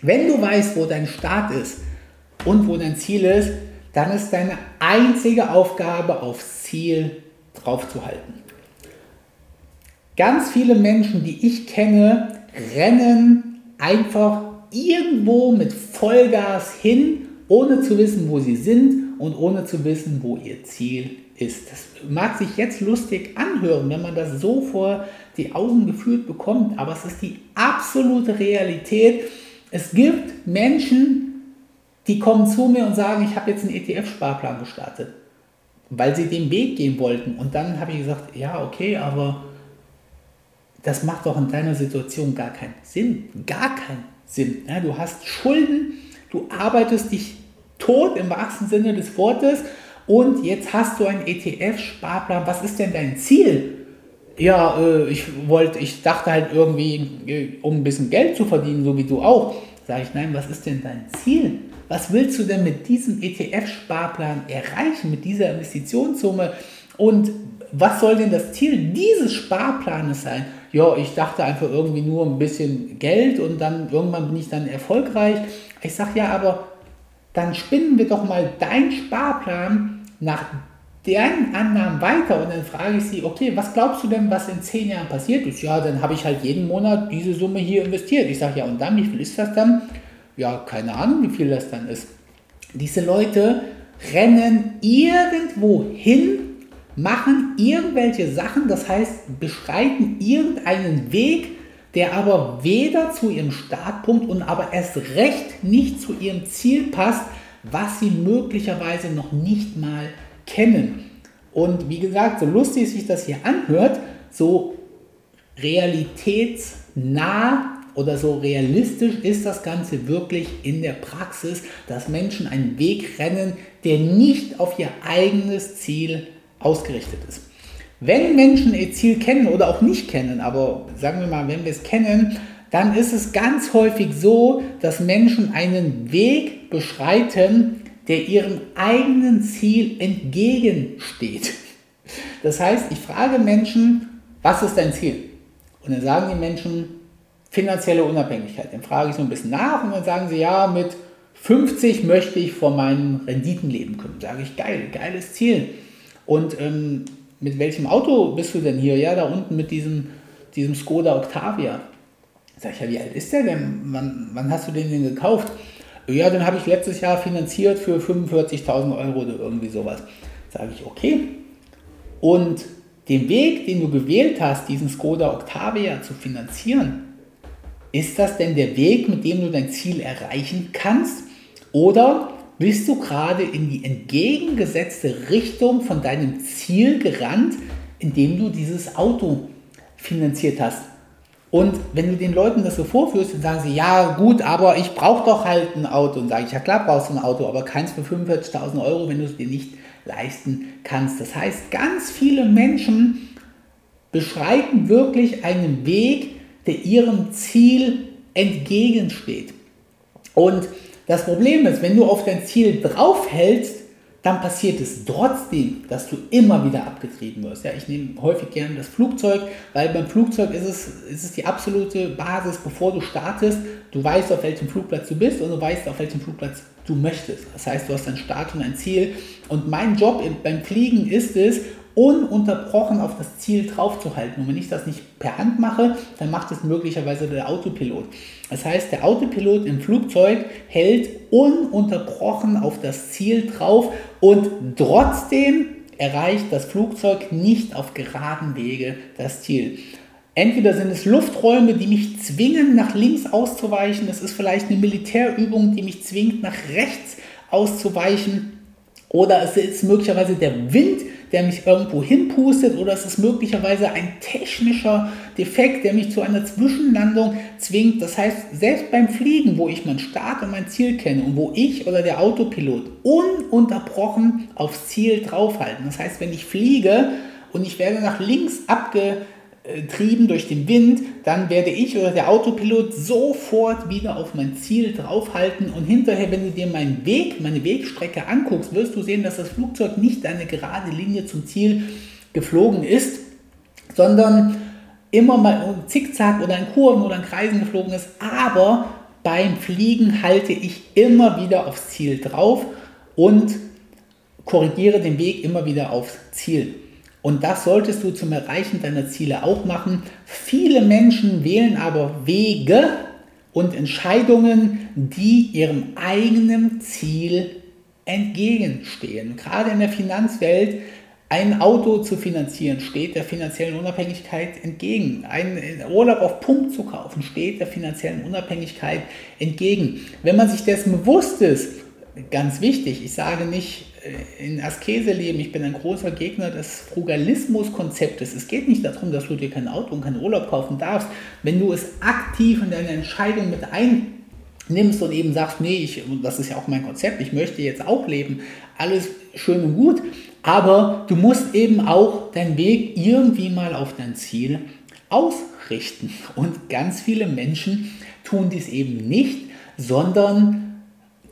Wenn du weißt, wo dein Start ist und wo dein Ziel ist, dann ist deine einzige Aufgabe, aufs Ziel draufzuhalten. Ganz viele Menschen, die ich kenne, rennen einfach irgendwo mit Vollgas hin ohne zu wissen, wo sie sind und ohne zu wissen, wo ihr Ziel ist. Das mag sich jetzt lustig anhören, wenn man das so vor die Augen geführt bekommt, aber es ist die absolute Realität. Es gibt Menschen, die kommen zu mir und sagen, ich habe jetzt einen ETF-Sparplan gestartet, weil sie den Weg gehen wollten. Und dann habe ich gesagt, ja, okay, aber das macht doch in deiner Situation gar keinen Sinn. Gar keinen Sinn. Ja, du hast Schulden, du arbeitest dich tot im wahrsten Sinne des Wortes und jetzt hast du einen ETF-Sparplan. Was ist denn dein Ziel? Ja, äh, ich wollte, ich dachte halt irgendwie, äh, um ein bisschen Geld zu verdienen, so wie du auch. Sage ich, nein, was ist denn dein Ziel? Was willst du denn mit diesem ETF-Sparplan erreichen, mit dieser Investitionssumme? Und was soll denn das Ziel dieses Sparplanes sein? Ja, ich dachte einfach irgendwie nur ein bisschen Geld und dann irgendwann bin ich dann erfolgreich. Ich sage ja, aber dann spinnen wir doch mal deinen Sparplan nach deren Annahmen weiter und dann frage ich sie, okay, was glaubst du denn, was in zehn Jahren passiert ist? Ja, dann habe ich halt jeden Monat diese Summe hier investiert. Ich sage, ja, und dann, wie viel ist das dann? Ja, keine Ahnung, wie viel das dann ist. Diese Leute rennen irgendwo hin, machen irgendwelche Sachen, das heißt, beschreiten irgendeinen Weg, der aber weder zu ihrem Startpunkt und aber erst recht nicht zu ihrem Ziel passt, was sie möglicherweise noch nicht mal kennen. Und wie gesagt, so lustig sich das hier anhört, so realitätsnah oder so realistisch ist das Ganze wirklich in der Praxis, dass Menschen einen Weg rennen, der nicht auf ihr eigenes Ziel ausgerichtet ist. Wenn Menschen ihr Ziel kennen oder auch nicht kennen, aber sagen wir mal, wenn wir es kennen, dann ist es ganz häufig so, dass Menschen einen Weg beschreiten, der ihrem eigenen Ziel entgegensteht. Das heißt, ich frage Menschen, was ist dein Ziel? Und dann sagen die Menschen, finanzielle Unabhängigkeit. Dann frage ich so ein bisschen nach und dann sagen sie, ja, mit 50 möchte ich von meinen Renditen leben können. Sage ich, geil, geiles Ziel. Und ähm, mit welchem Auto bist du denn hier? Ja, da unten mit diesem, diesem Skoda Octavia. Sag ich, ja, wie alt ist der denn? Wann, wann hast du den denn gekauft? Ja, den habe ich letztes Jahr finanziert für 45.000 Euro oder irgendwie sowas. Sage ich, okay. Und den Weg, den du gewählt hast, diesen Skoda Octavia zu finanzieren, ist das denn der Weg, mit dem du dein Ziel erreichen kannst? Oder bist du gerade in die entgegengesetzte Richtung von deinem Ziel gerannt, indem du dieses Auto finanziert hast? Und wenn du den Leuten das so vorführst, dann sagen sie, ja gut, aber ich brauche doch halt ein Auto. Und sage ich, ja klar brauchst du ein Auto, aber keins für 45.000 Euro, wenn du es dir nicht leisten kannst. Das heißt, ganz viele Menschen beschreiten wirklich einen Weg, der ihrem Ziel entgegensteht. Und das Problem ist, wenn du auf dein Ziel draufhältst, dann passiert es trotzdem, dass du immer wieder abgetrieben wirst. Ja, ich nehme häufig gerne das Flugzeug, weil beim Flugzeug ist es, ist es die absolute Basis, bevor du startest. Du weißt, auf welchem Flugplatz du bist und du weißt, auf welchem Flugplatz du möchtest. Das heißt, du hast einen Start und ein Ziel. Und mein Job beim Fliegen ist es, ununterbrochen auf das Ziel draufzuhalten. Und wenn ich das nicht per Hand mache, dann macht es möglicherweise der Autopilot. Das heißt, der Autopilot im Flugzeug hält ununterbrochen auf das Ziel drauf und trotzdem erreicht das Flugzeug nicht auf geraden Wege das Ziel. Entweder sind es Lufträume, die mich zwingen, nach links auszuweichen. Es ist vielleicht eine Militärübung, die mich zwingt, nach rechts auszuweichen. Oder es ist möglicherweise der Wind, der mich irgendwo hinpustet oder es ist möglicherweise ein technischer Defekt, der mich zu einer Zwischenlandung zwingt. Das heißt, selbst beim Fliegen, wo ich meinen Start und mein Ziel kenne und wo ich oder der Autopilot ununterbrochen aufs Ziel draufhalten. Das heißt, wenn ich fliege und ich werde nach links abge trieben durch den Wind, dann werde ich oder der Autopilot sofort wieder auf mein Ziel draufhalten und hinterher, wenn du dir meinen Weg, meine Wegstrecke anguckst, wirst du sehen, dass das Flugzeug nicht eine gerade Linie zum Ziel geflogen ist, sondern immer mal zickzack oder in Kurven oder in Kreisen geflogen ist, aber beim Fliegen halte ich immer wieder aufs Ziel drauf und korrigiere den Weg immer wieder aufs Ziel. Und das solltest du zum Erreichen deiner Ziele auch machen. Viele Menschen wählen aber Wege und Entscheidungen, die ihrem eigenen Ziel entgegenstehen. Gerade in der Finanzwelt ein Auto zu finanzieren steht der finanziellen Unabhängigkeit entgegen. Ein Urlaub auf Punkt zu kaufen steht der finanziellen Unabhängigkeit entgegen. Wenn man sich dessen bewusst ist, ganz wichtig, ich sage nicht, in Askese leben. Ich bin ein großer Gegner des Frugalismus-Konzeptes. Es geht nicht darum, dass du dir kein Auto und keinen Urlaub kaufen darfst. Wenn du es aktiv in deine Entscheidung mit einnimmst und eben sagst, nee, ich, das ist ja auch mein Konzept, ich möchte jetzt auch leben, alles schön und gut, aber du musst eben auch deinen Weg irgendwie mal auf dein Ziel ausrichten. Und ganz viele Menschen tun dies eben nicht, sondern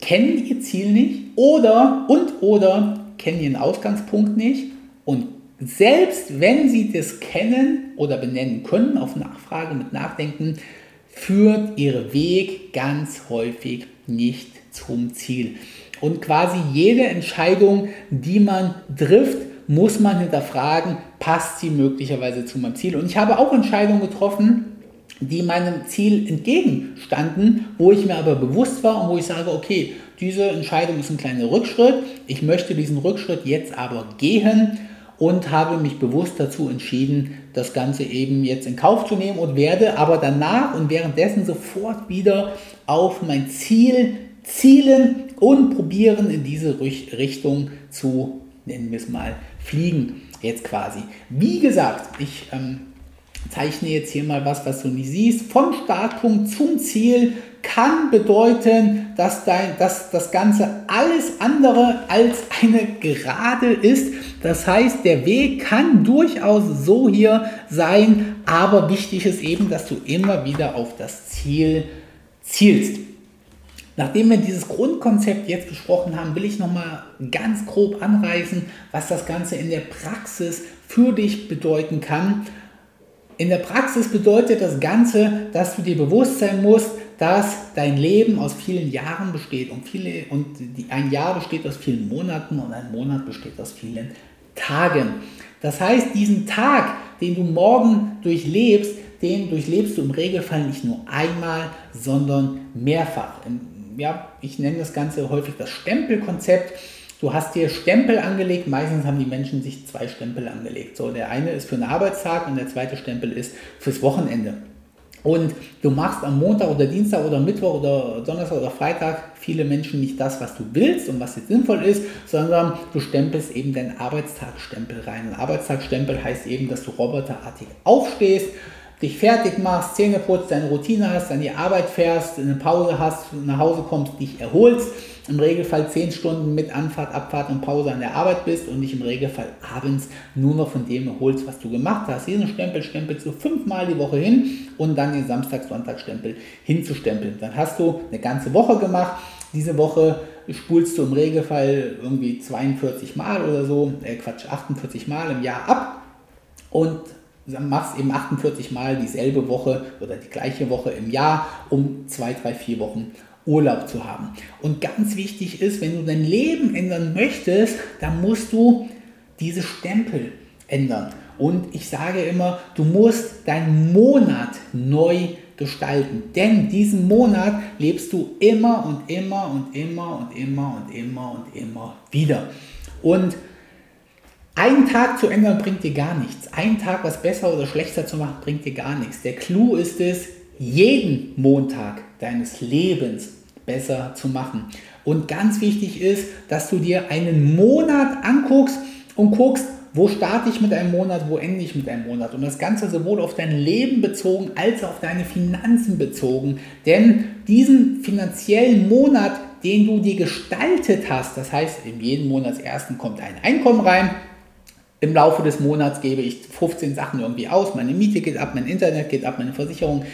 kennen ihr Ziel nicht oder und oder kennen ihren Ausgangspunkt nicht und selbst wenn sie das kennen oder benennen können, auf Nachfrage mit Nachdenken, führt ihr Weg ganz häufig nicht zum Ziel. Und quasi jede Entscheidung, die man trifft, muss man hinterfragen, passt sie möglicherweise zu meinem Ziel. Und ich habe auch Entscheidungen getroffen, die meinem Ziel entgegenstanden, wo ich mir aber bewusst war und wo ich sage, okay, diese Entscheidung ist ein kleiner Rückschritt, ich möchte diesen Rückschritt jetzt aber gehen und habe mich bewusst dazu entschieden, das Ganze eben jetzt in Kauf zu nehmen und werde aber danach und währenddessen sofort wieder auf mein Ziel zielen und probieren in diese Richtung zu, nennen wir es mal, fliegen jetzt quasi. Wie gesagt, ich ähm, zeichne jetzt hier mal was, was du nicht siehst. Vom Startpunkt zum Ziel kann bedeuten, dass, dein, dass das Ganze alles andere als eine Gerade ist. Das heißt, der Weg kann durchaus so hier sein, aber wichtig ist eben, dass du immer wieder auf das Ziel zielst. Nachdem wir dieses Grundkonzept jetzt besprochen haben, will ich nochmal ganz grob anreißen, was das Ganze in der Praxis für dich bedeuten kann. In der Praxis bedeutet das Ganze, dass du dir bewusst sein musst, dass dein Leben aus vielen Jahren besteht und, viele, und ein Jahr besteht aus vielen Monaten und ein Monat besteht aus vielen Tagen. Das heißt, diesen Tag, den du morgen durchlebst, den durchlebst du im Regelfall nicht nur einmal, sondern mehrfach. Ja, ich nenne das Ganze häufig das Stempelkonzept. Du hast dir Stempel angelegt, meistens haben die Menschen sich zwei Stempel angelegt. So, der eine ist für einen Arbeitstag und der zweite Stempel ist fürs Wochenende. Und du machst am Montag oder Dienstag oder Mittwoch oder Donnerstag oder Freitag viele Menschen nicht das, was du willst und was jetzt sinnvoll ist, sondern du stempelst eben deinen Arbeitstagstempel rein. Ein Arbeitstagstempel heißt eben, dass du roboterartig aufstehst, dich fertig machst, Zähne putzt, deine Routine hast, an die Arbeit fährst, eine Pause hast, nach Hause kommst, dich erholst, im Regelfall 10 Stunden mit Anfahrt, Abfahrt und Pause an der Arbeit bist und dich im Regelfall abends nur noch von dem erholst, was du gemacht hast. Diesen Stempel stempelst du fünfmal die Woche hin und dann den Samstag, Sonntag Stempel hinzustempeln. Dann hast du eine ganze Woche gemacht. Diese Woche spulst du im Regelfall irgendwie 42 Mal oder so, äh Quatsch, 48 Mal im Jahr ab und machst eben 48 Mal dieselbe Woche oder die gleiche Woche im Jahr, um zwei, drei, vier Wochen Urlaub zu haben. Und ganz wichtig ist, wenn du dein Leben ändern möchtest, dann musst du diese Stempel ändern. Und ich sage immer, du musst deinen Monat neu gestalten. Denn diesen Monat lebst du immer und immer und immer und immer und immer und immer wieder. Und einen Tag zu ändern bringt dir gar nichts. Einen Tag was besser oder schlechter zu machen bringt dir gar nichts. Der Clou ist es, jeden Montag deines Lebens besser zu machen. Und ganz wichtig ist, dass du dir einen Monat anguckst und guckst, wo starte ich mit einem Monat, wo ende ich mit einem Monat. Und das Ganze sowohl auf dein Leben bezogen als auch auf deine Finanzen bezogen. Denn diesen finanziellen Monat, den du dir gestaltet hast, das heißt, in jedem Monatsersten kommt ein Einkommen rein, im Laufe des Monats gebe ich 15 Sachen irgendwie aus. Meine Miete geht ab, mein Internet geht ab, meine Versicherung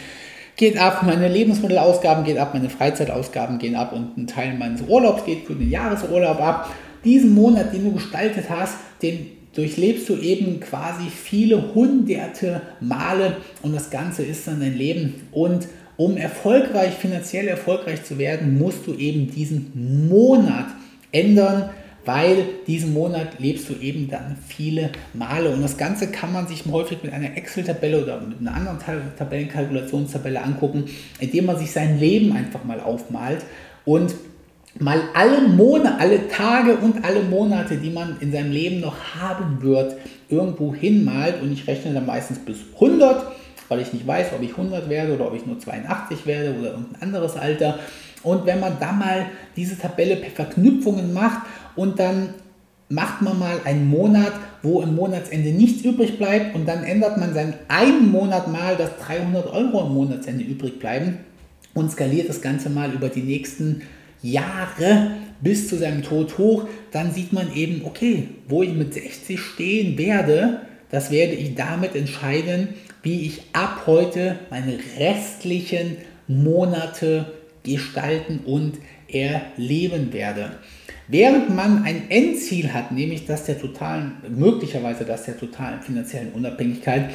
geht ab, meine Lebensmittelausgaben geht ab, meine Freizeitausgaben gehen ab und ein Teil meines Urlaubs geht für den Jahresurlaub ab. Diesen Monat, den du gestaltet hast, den durchlebst du eben quasi viele hunderte Male und das Ganze ist dann dein Leben. Und um erfolgreich, finanziell erfolgreich zu werden, musst du eben diesen Monat ändern, weil diesen Monat lebst du eben dann viele Male. Und das Ganze kann man sich häufig mit einer Excel-Tabelle oder mit einer anderen Tabellenkalkulationstabelle angucken, indem man sich sein Leben einfach mal aufmalt und mal alle Monate, alle Tage und alle Monate, die man in seinem Leben noch haben wird, irgendwo hinmalt. Und ich rechne dann meistens bis 100, weil ich nicht weiß, ob ich 100 werde oder ob ich nur 82 werde oder irgendein anderes Alter. Und wenn man da mal diese Tabelle per Verknüpfungen macht und dann macht man mal einen Monat, wo im Monatsende nichts übrig bleibt und dann ändert man seinen einen Monat mal, dass 300 Euro im Monatsende übrig bleiben und skaliert das Ganze mal über die nächsten Jahre bis zu seinem Tod hoch, dann sieht man eben, okay, wo ich mit 60 stehen werde, das werde ich damit entscheiden, wie ich ab heute meine restlichen Monate gestalten und erleben werde. Während man ein Endziel hat, nämlich das der totalen, möglicherweise das der totalen finanziellen Unabhängigkeit,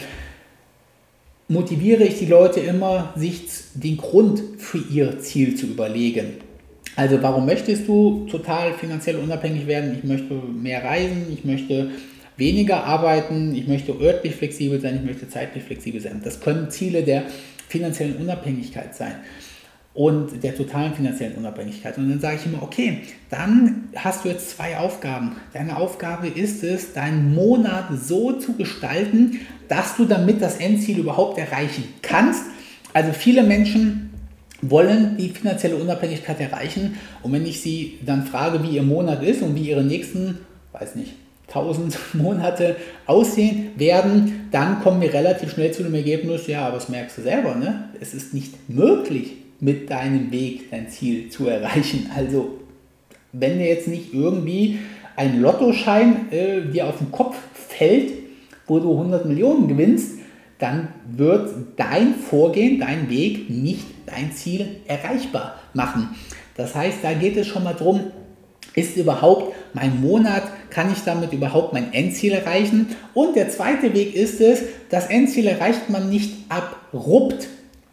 motiviere ich die Leute immer, sich den Grund für ihr Ziel zu überlegen. Also warum möchtest du total finanziell unabhängig werden? Ich möchte mehr reisen, ich möchte weniger arbeiten, ich möchte örtlich flexibel sein, ich möchte zeitlich flexibel sein. Das können Ziele der finanziellen Unabhängigkeit sein und der totalen finanziellen Unabhängigkeit. Und dann sage ich immer, okay, dann hast du jetzt zwei Aufgaben. Deine Aufgabe ist es, deinen Monat so zu gestalten, dass du damit das Endziel überhaupt erreichen kannst. Also viele Menschen wollen die finanzielle Unabhängigkeit erreichen. Und wenn ich sie dann frage, wie ihr Monat ist und wie ihre nächsten, weiß nicht, 1000 Monate aussehen werden, dann kommen wir relativ schnell zu dem Ergebnis, ja, aber das merkst du selber, ne? es ist nicht möglich, mit deinem Weg dein Ziel zu erreichen. Also wenn dir jetzt nicht irgendwie ein Lottoschein äh, dir auf den Kopf fällt, wo du 100 Millionen gewinnst, dann wird dein Vorgehen, dein Weg nicht dein Ziel erreichbar machen. Das heißt, da geht es schon mal darum, ist überhaupt mein Monat, kann ich damit überhaupt mein Endziel erreichen? Und der zweite Weg ist es, das Endziel erreicht man nicht abrupt.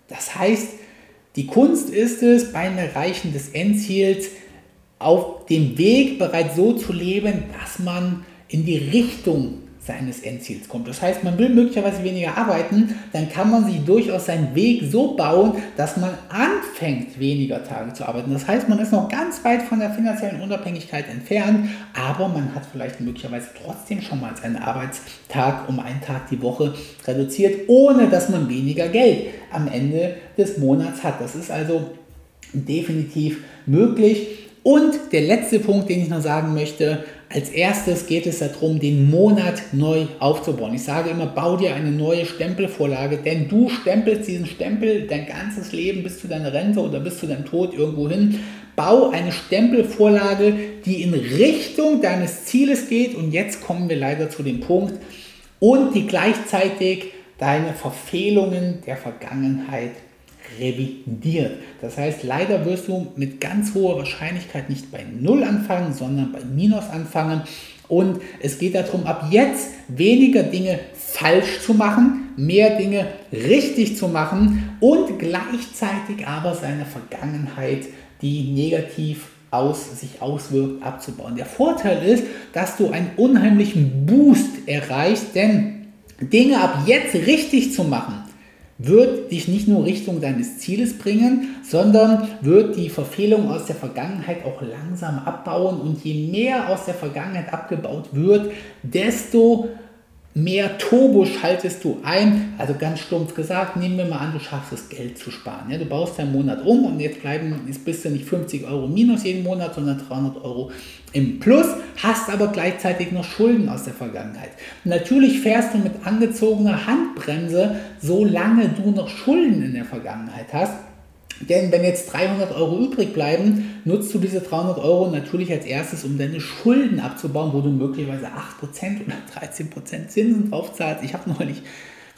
Das heißt, die Kunst ist es, beim Erreichen des Endziels auf dem Weg bereits so zu leben, dass man in die Richtung seines Endziels kommt. Das heißt, man will möglicherweise weniger arbeiten, dann kann man sich durchaus seinen Weg so bauen, dass man anfängt, weniger Tage zu arbeiten. Das heißt, man ist noch ganz weit von der finanziellen Unabhängigkeit entfernt, aber man hat vielleicht möglicherweise trotzdem schon mal seinen Arbeitstag um einen Tag die Woche reduziert, ohne dass man weniger Geld am Ende des Monats hat. Das ist also definitiv möglich. Und der letzte Punkt, den ich noch sagen möchte, als erstes geht es darum, den Monat neu aufzubauen. Ich sage immer, bau dir eine neue Stempelvorlage, denn du stempelst diesen Stempel dein ganzes Leben bis zu deiner Rente oder bis zu deinem Tod irgendwo hin. Bau eine Stempelvorlage, die in Richtung deines Zieles geht. Und jetzt kommen wir leider zu dem Punkt, und die gleichzeitig deine Verfehlungen der Vergangenheit revidiert. Das heißt, leider wirst du mit ganz hoher Wahrscheinlichkeit nicht bei Null anfangen, sondern bei Minus anfangen. Und es geht darum, ab jetzt weniger Dinge falsch zu machen, mehr Dinge richtig zu machen und gleichzeitig aber seine Vergangenheit, die negativ aus, sich auswirkt, abzubauen. Der Vorteil ist, dass du einen unheimlichen Boost erreichst, denn Dinge ab jetzt richtig zu machen, wird dich nicht nur Richtung deines Zieles bringen, sondern wird die Verfehlung aus der Vergangenheit auch langsam abbauen. Und je mehr aus der Vergangenheit abgebaut wird, desto mehr Turbo schaltest du ein. Also ganz stumpf gesagt, nehmen wir mal an, du schaffst es, Geld zu sparen. Ja, du baust deinen Monat um und jetzt bleiben, jetzt bist du nicht 50 Euro minus jeden Monat, sondern 300 Euro im Plus, hast aber gleichzeitig noch Schulden aus der Vergangenheit. Natürlich fährst du mit angezogener Handbremse, solange du noch Schulden in der Vergangenheit hast. Denn wenn jetzt 300 Euro übrig bleiben, nutzt du diese 300 Euro natürlich als erstes, um deine Schulden abzubauen, wo du möglicherweise 8% oder 13% Zinsen drauf zahlst. Ich habe neulich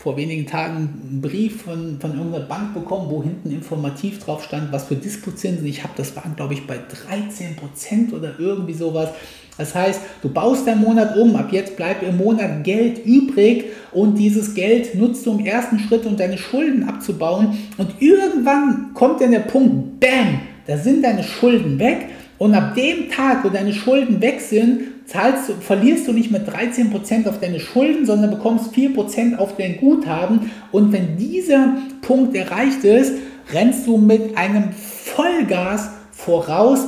vor wenigen Tagen einen Brief von, von irgendeiner Bank bekommen, wo hinten informativ drauf stand, was für Dispozinsen ich habe. Das waren, glaube ich, bei 13% oder irgendwie sowas. Das heißt, du baust deinen Monat um, ab jetzt bleibt im Monat Geld übrig und dieses Geld nutzt du im ersten Schritt, um deine Schulden abzubauen. Und irgendwann kommt dann der Punkt, bam, da sind deine Schulden weg. Und ab dem Tag, wo deine Schulden weg sind, zahlst du, verlierst du nicht mit 13% auf deine Schulden, sondern bekommst 4% auf dein Guthaben. Und wenn dieser Punkt erreicht ist, rennst du mit einem Vollgas voraus.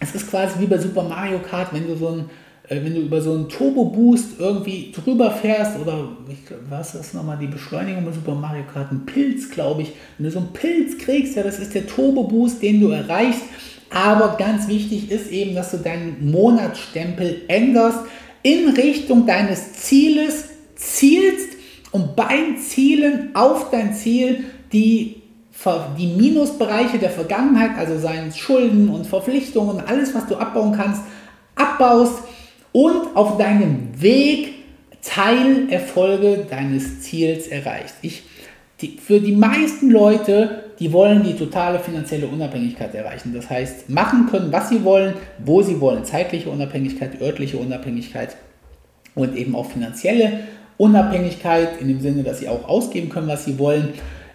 Es ist quasi wie bei Super Mario Kart, wenn du so ein äh, wenn du über so einen Turbo Boost irgendwie drüber fährst oder was ist nochmal die Beschleunigung bei Super Mario Kart, ein Pilz, glaube ich. Wenn du so einen Pilz kriegst, ja, das ist der Turbo Boost, den du erreichst aber ganz wichtig ist eben, dass du deinen Monatsstempel änderst in Richtung deines Zieles, zielst und beim Zielen auf dein Ziel die, die Minusbereiche der Vergangenheit, also seien Schulden und Verpflichtungen, alles, was du abbauen kannst, abbaust und auf deinem Weg Teilerfolge deines Ziels erreichst. Ich, die, für die meisten Leute die wollen die totale finanzielle Unabhängigkeit erreichen. Das heißt, machen können, was sie wollen, wo sie wollen. Zeitliche Unabhängigkeit, örtliche Unabhängigkeit und eben auch finanzielle Unabhängigkeit in dem Sinne, dass sie auch ausgeben können, was sie wollen.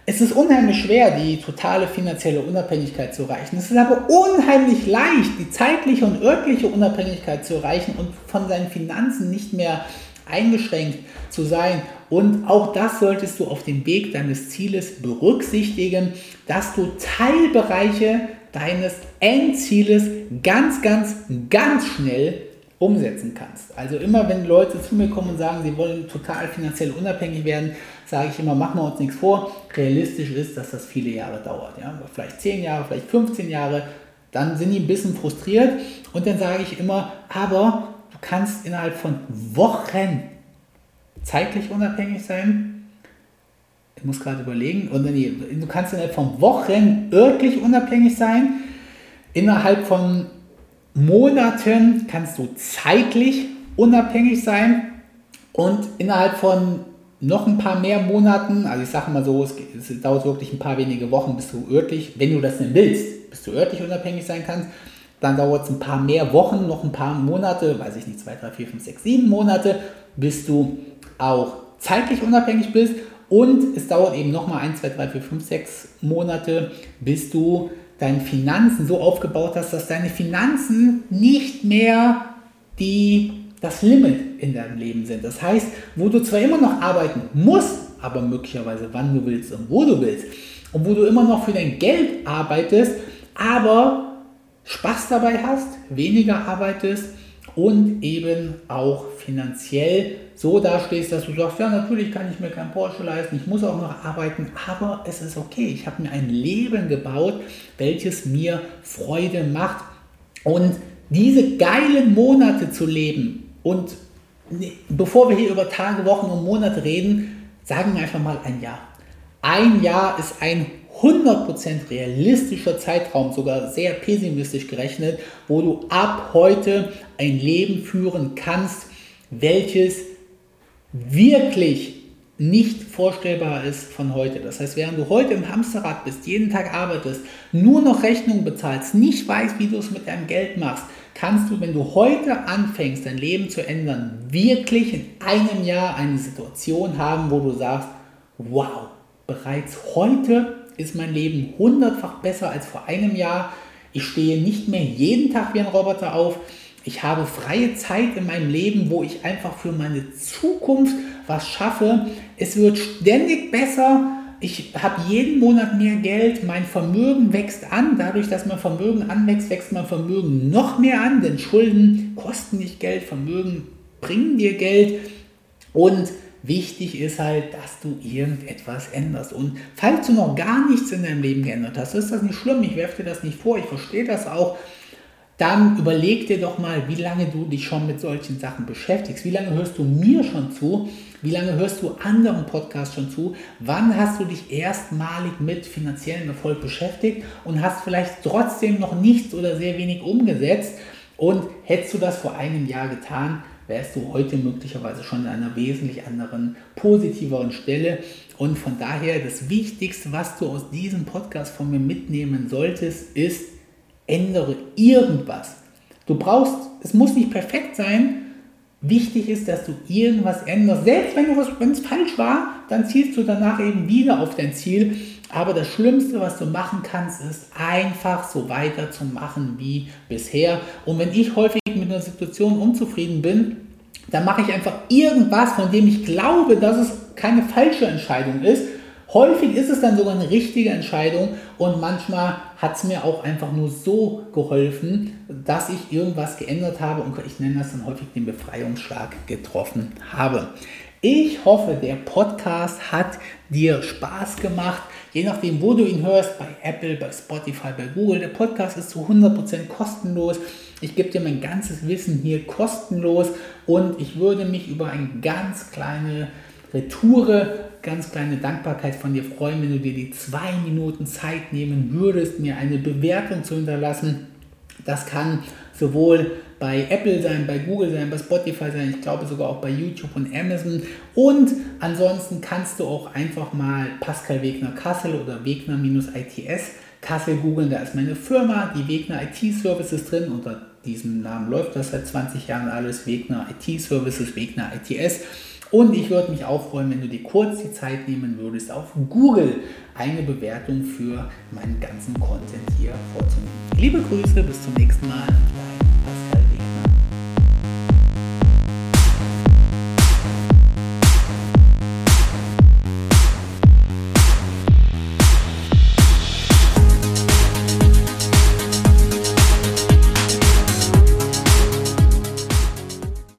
Es ist unheimlich schwer, die totale finanzielle Unabhängigkeit zu erreichen. Es ist aber unheimlich leicht, die zeitliche und örtliche Unabhängigkeit zu erreichen und von seinen Finanzen nicht mehr eingeschränkt zu sein. Und auch das solltest du auf dem Weg deines Zieles berücksichtigen, dass du Teilbereiche deines Endzieles ganz, ganz, ganz schnell umsetzen kannst. Also immer wenn Leute zu mir kommen und sagen, sie wollen total finanziell unabhängig werden, sage ich immer, machen wir uns nichts vor. Realistisch ist, dass das viele Jahre dauert. Ja? Vielleicht 10 Jahre, vielleicht 15 Jahre. Dann sind die ein bisschen frustriert und dann sage ich immer, aber du kannst innerhalb von Wochen zeitlich unabhängig sein. Ich muss gerade überlegen. Und du kannst innerhalb von Wochen örtlich unabhängig sein. Innerhalb von Monaten kannst du zeitlich unabhängig sein. Und innerhalb von noch ein paar mehr Monaten, also ich sage mal so, es, es, dauert wirklich ein paar wenige Wochen, bis du örtlich, wenn du das denn willst, bis du örtlich unabhängig sein kannst, dann dauert es ein paar mehr Wochen, noch ein paar Monate, weiß ich nicht, zwei, drei, vier, fünf, sechs, sieben Monate, bis du auch zeitlich unabhängig bist und es dauert eben nochmal 1, 2, 3, 4, 5, 6 Monate, bis du deine Finanzen so aufgebaut hast, dass deine Finanzen nicht mehr die, das Limit in deinem Leben sind. Das heißt, wo du zwar immer noch arbeiten musst, aber möglicherweise wann du willst und wo du willst, und wo du immer noch für dein Geld arbeitest, aber Spaß dabei hast, weniger arbeitest und eben auch finanziell so dastehst, dass du sagst, ja, natürlich kann ich mir kein Porsche leisten, ich muss auch noch arbeiten, aber es ist okay. Ich habe mir ein Leben gebaut, welches mir Freude macht. Und diese geilen Monate zu leben und bevor wir hier über Tage, Wochen und Monate reden, sagen wir einfach mal ein Jahr. Ein Jahr ist ein 100% realistischer Zeitraum, sogar sehr pessimistisch gerechnet, wo du ab heute ein Leben führen kannst, welches wirklich nicht vorstellbar ist von heute. Das heißt, während du heute im Hamsterrad bist, jeden Tag arbeitest, nur noch Rechnungen bezahlst, nicht weißt, wie du es mit deinem Geld machst, kannst du, wenn du heute anfängst, dein Leben zu ändern, wirklich in einem Jahr eine Situation haben, wo du sagst, wow, bereits heute ist mein Leben hundertfach besser als vor einem Jahr. Ich stehe nicht mehr jeden Tag wie ein Roboter auf. Ich habe freie Zeit in meinem Leben, wo ich einfach für meine Zukunft was schaffe. Es wird ständig besser. Ich habe jeden Monat mehr Geld. Mein Vermögen wächst an. Dadurch, dass mein Vermögen anwächst, wächst mein Vermögen noch mehr an. Denn Schulden kosten nicht Geld, Vermögen bringen dir Geld. Und wichtig ist halt, dass du irgendetwas änderst. Und falls du noch gar nichts in deinem Leben geändert hast, ist das nicht schlimm. Ich werfe dir das nicht vor. Ich verstehe das auch dann überleg dir doch mal, wie lange du dich schon mit solchen Sachen beschäftigst. Wie lange hörst du mir schon zu? Wie lange hörst du anderen Podcasts schon zu? Wann hast du dich erstmalig mit finanziellem Erfolg beschäftigt und hast vielleicht trotzdem noch nichts oder sehr wenig umgesetzt? Und hättest du das vor einem Jahr getan, wärst du heute möglicherweise schon an einer wesentlich anderen, positiveren Stelle. Und von daher das Wichtigste, was du aus diesem Podcast von mir mitnehmen solltest, ist, ändere irgendwas. Du brauchst, es muss nicht perfekt sein. Wichtig ist, dass du irgendwas änderst. Selbst wenn, es falsch war, dann zielst du danach eben wieder auf dein Ziel. Aber das Schlimmste, was du machen kannst, ist einfach so weiterzumachen wie bisher. Und wenn ich häufig mit einer Situation unzufrieden bin, dann mache ich einfach irgendwas, von dem ich glaube, dass es keine falsche Entscheidung ist Häufig ist es dann sogar eine richtige Entscheidung und manchmal hat es mir auch einfach nur so geholfen, dass ich irgendwas geändert habe und ich nenne das dann häufig den Befreiungsschlag getroffen habe. Ich hoffe, der Podcast hat dir Spaß gemacht. Je nachdem, wo du ihn hörst, bei Apple, bei Spotify, bei Google. Der Podcast ist zu 100% kostenlos. Ich gebe dir mein ganzes Wissen hier kostenlos und ich würde mich über eine ganz kleine Retoure ganz kleine Dankbarkeit von dir freuen, wenn du dir die zwei Minuten Zeit nehmen würdest, mir eine Bewertung zu hinterlassen. Das kann sowohl bei Apple sein, bei Google sein, bei Spotify sein, ich glaube sogar auch bei YouTube und Amazon. Und ansonsten kannst du auch einfach mal Pascal Wegner Kassel oder Wegner-ITS Kassel googeln. Da ist meine Firma, die Wegner IT Services drin. Unter diesem Namen läuft das seit 20 Jahren alles. Wegner IT Services, Wegner ITS. Und ich würde mich auch freuen, wenn du dir kurz die Zeit nehmen würdest, auf Google eine Bewertung für meinen ganzen Content hier vorzunehmen. Liebe Grüße, bis zum nächsten Mal.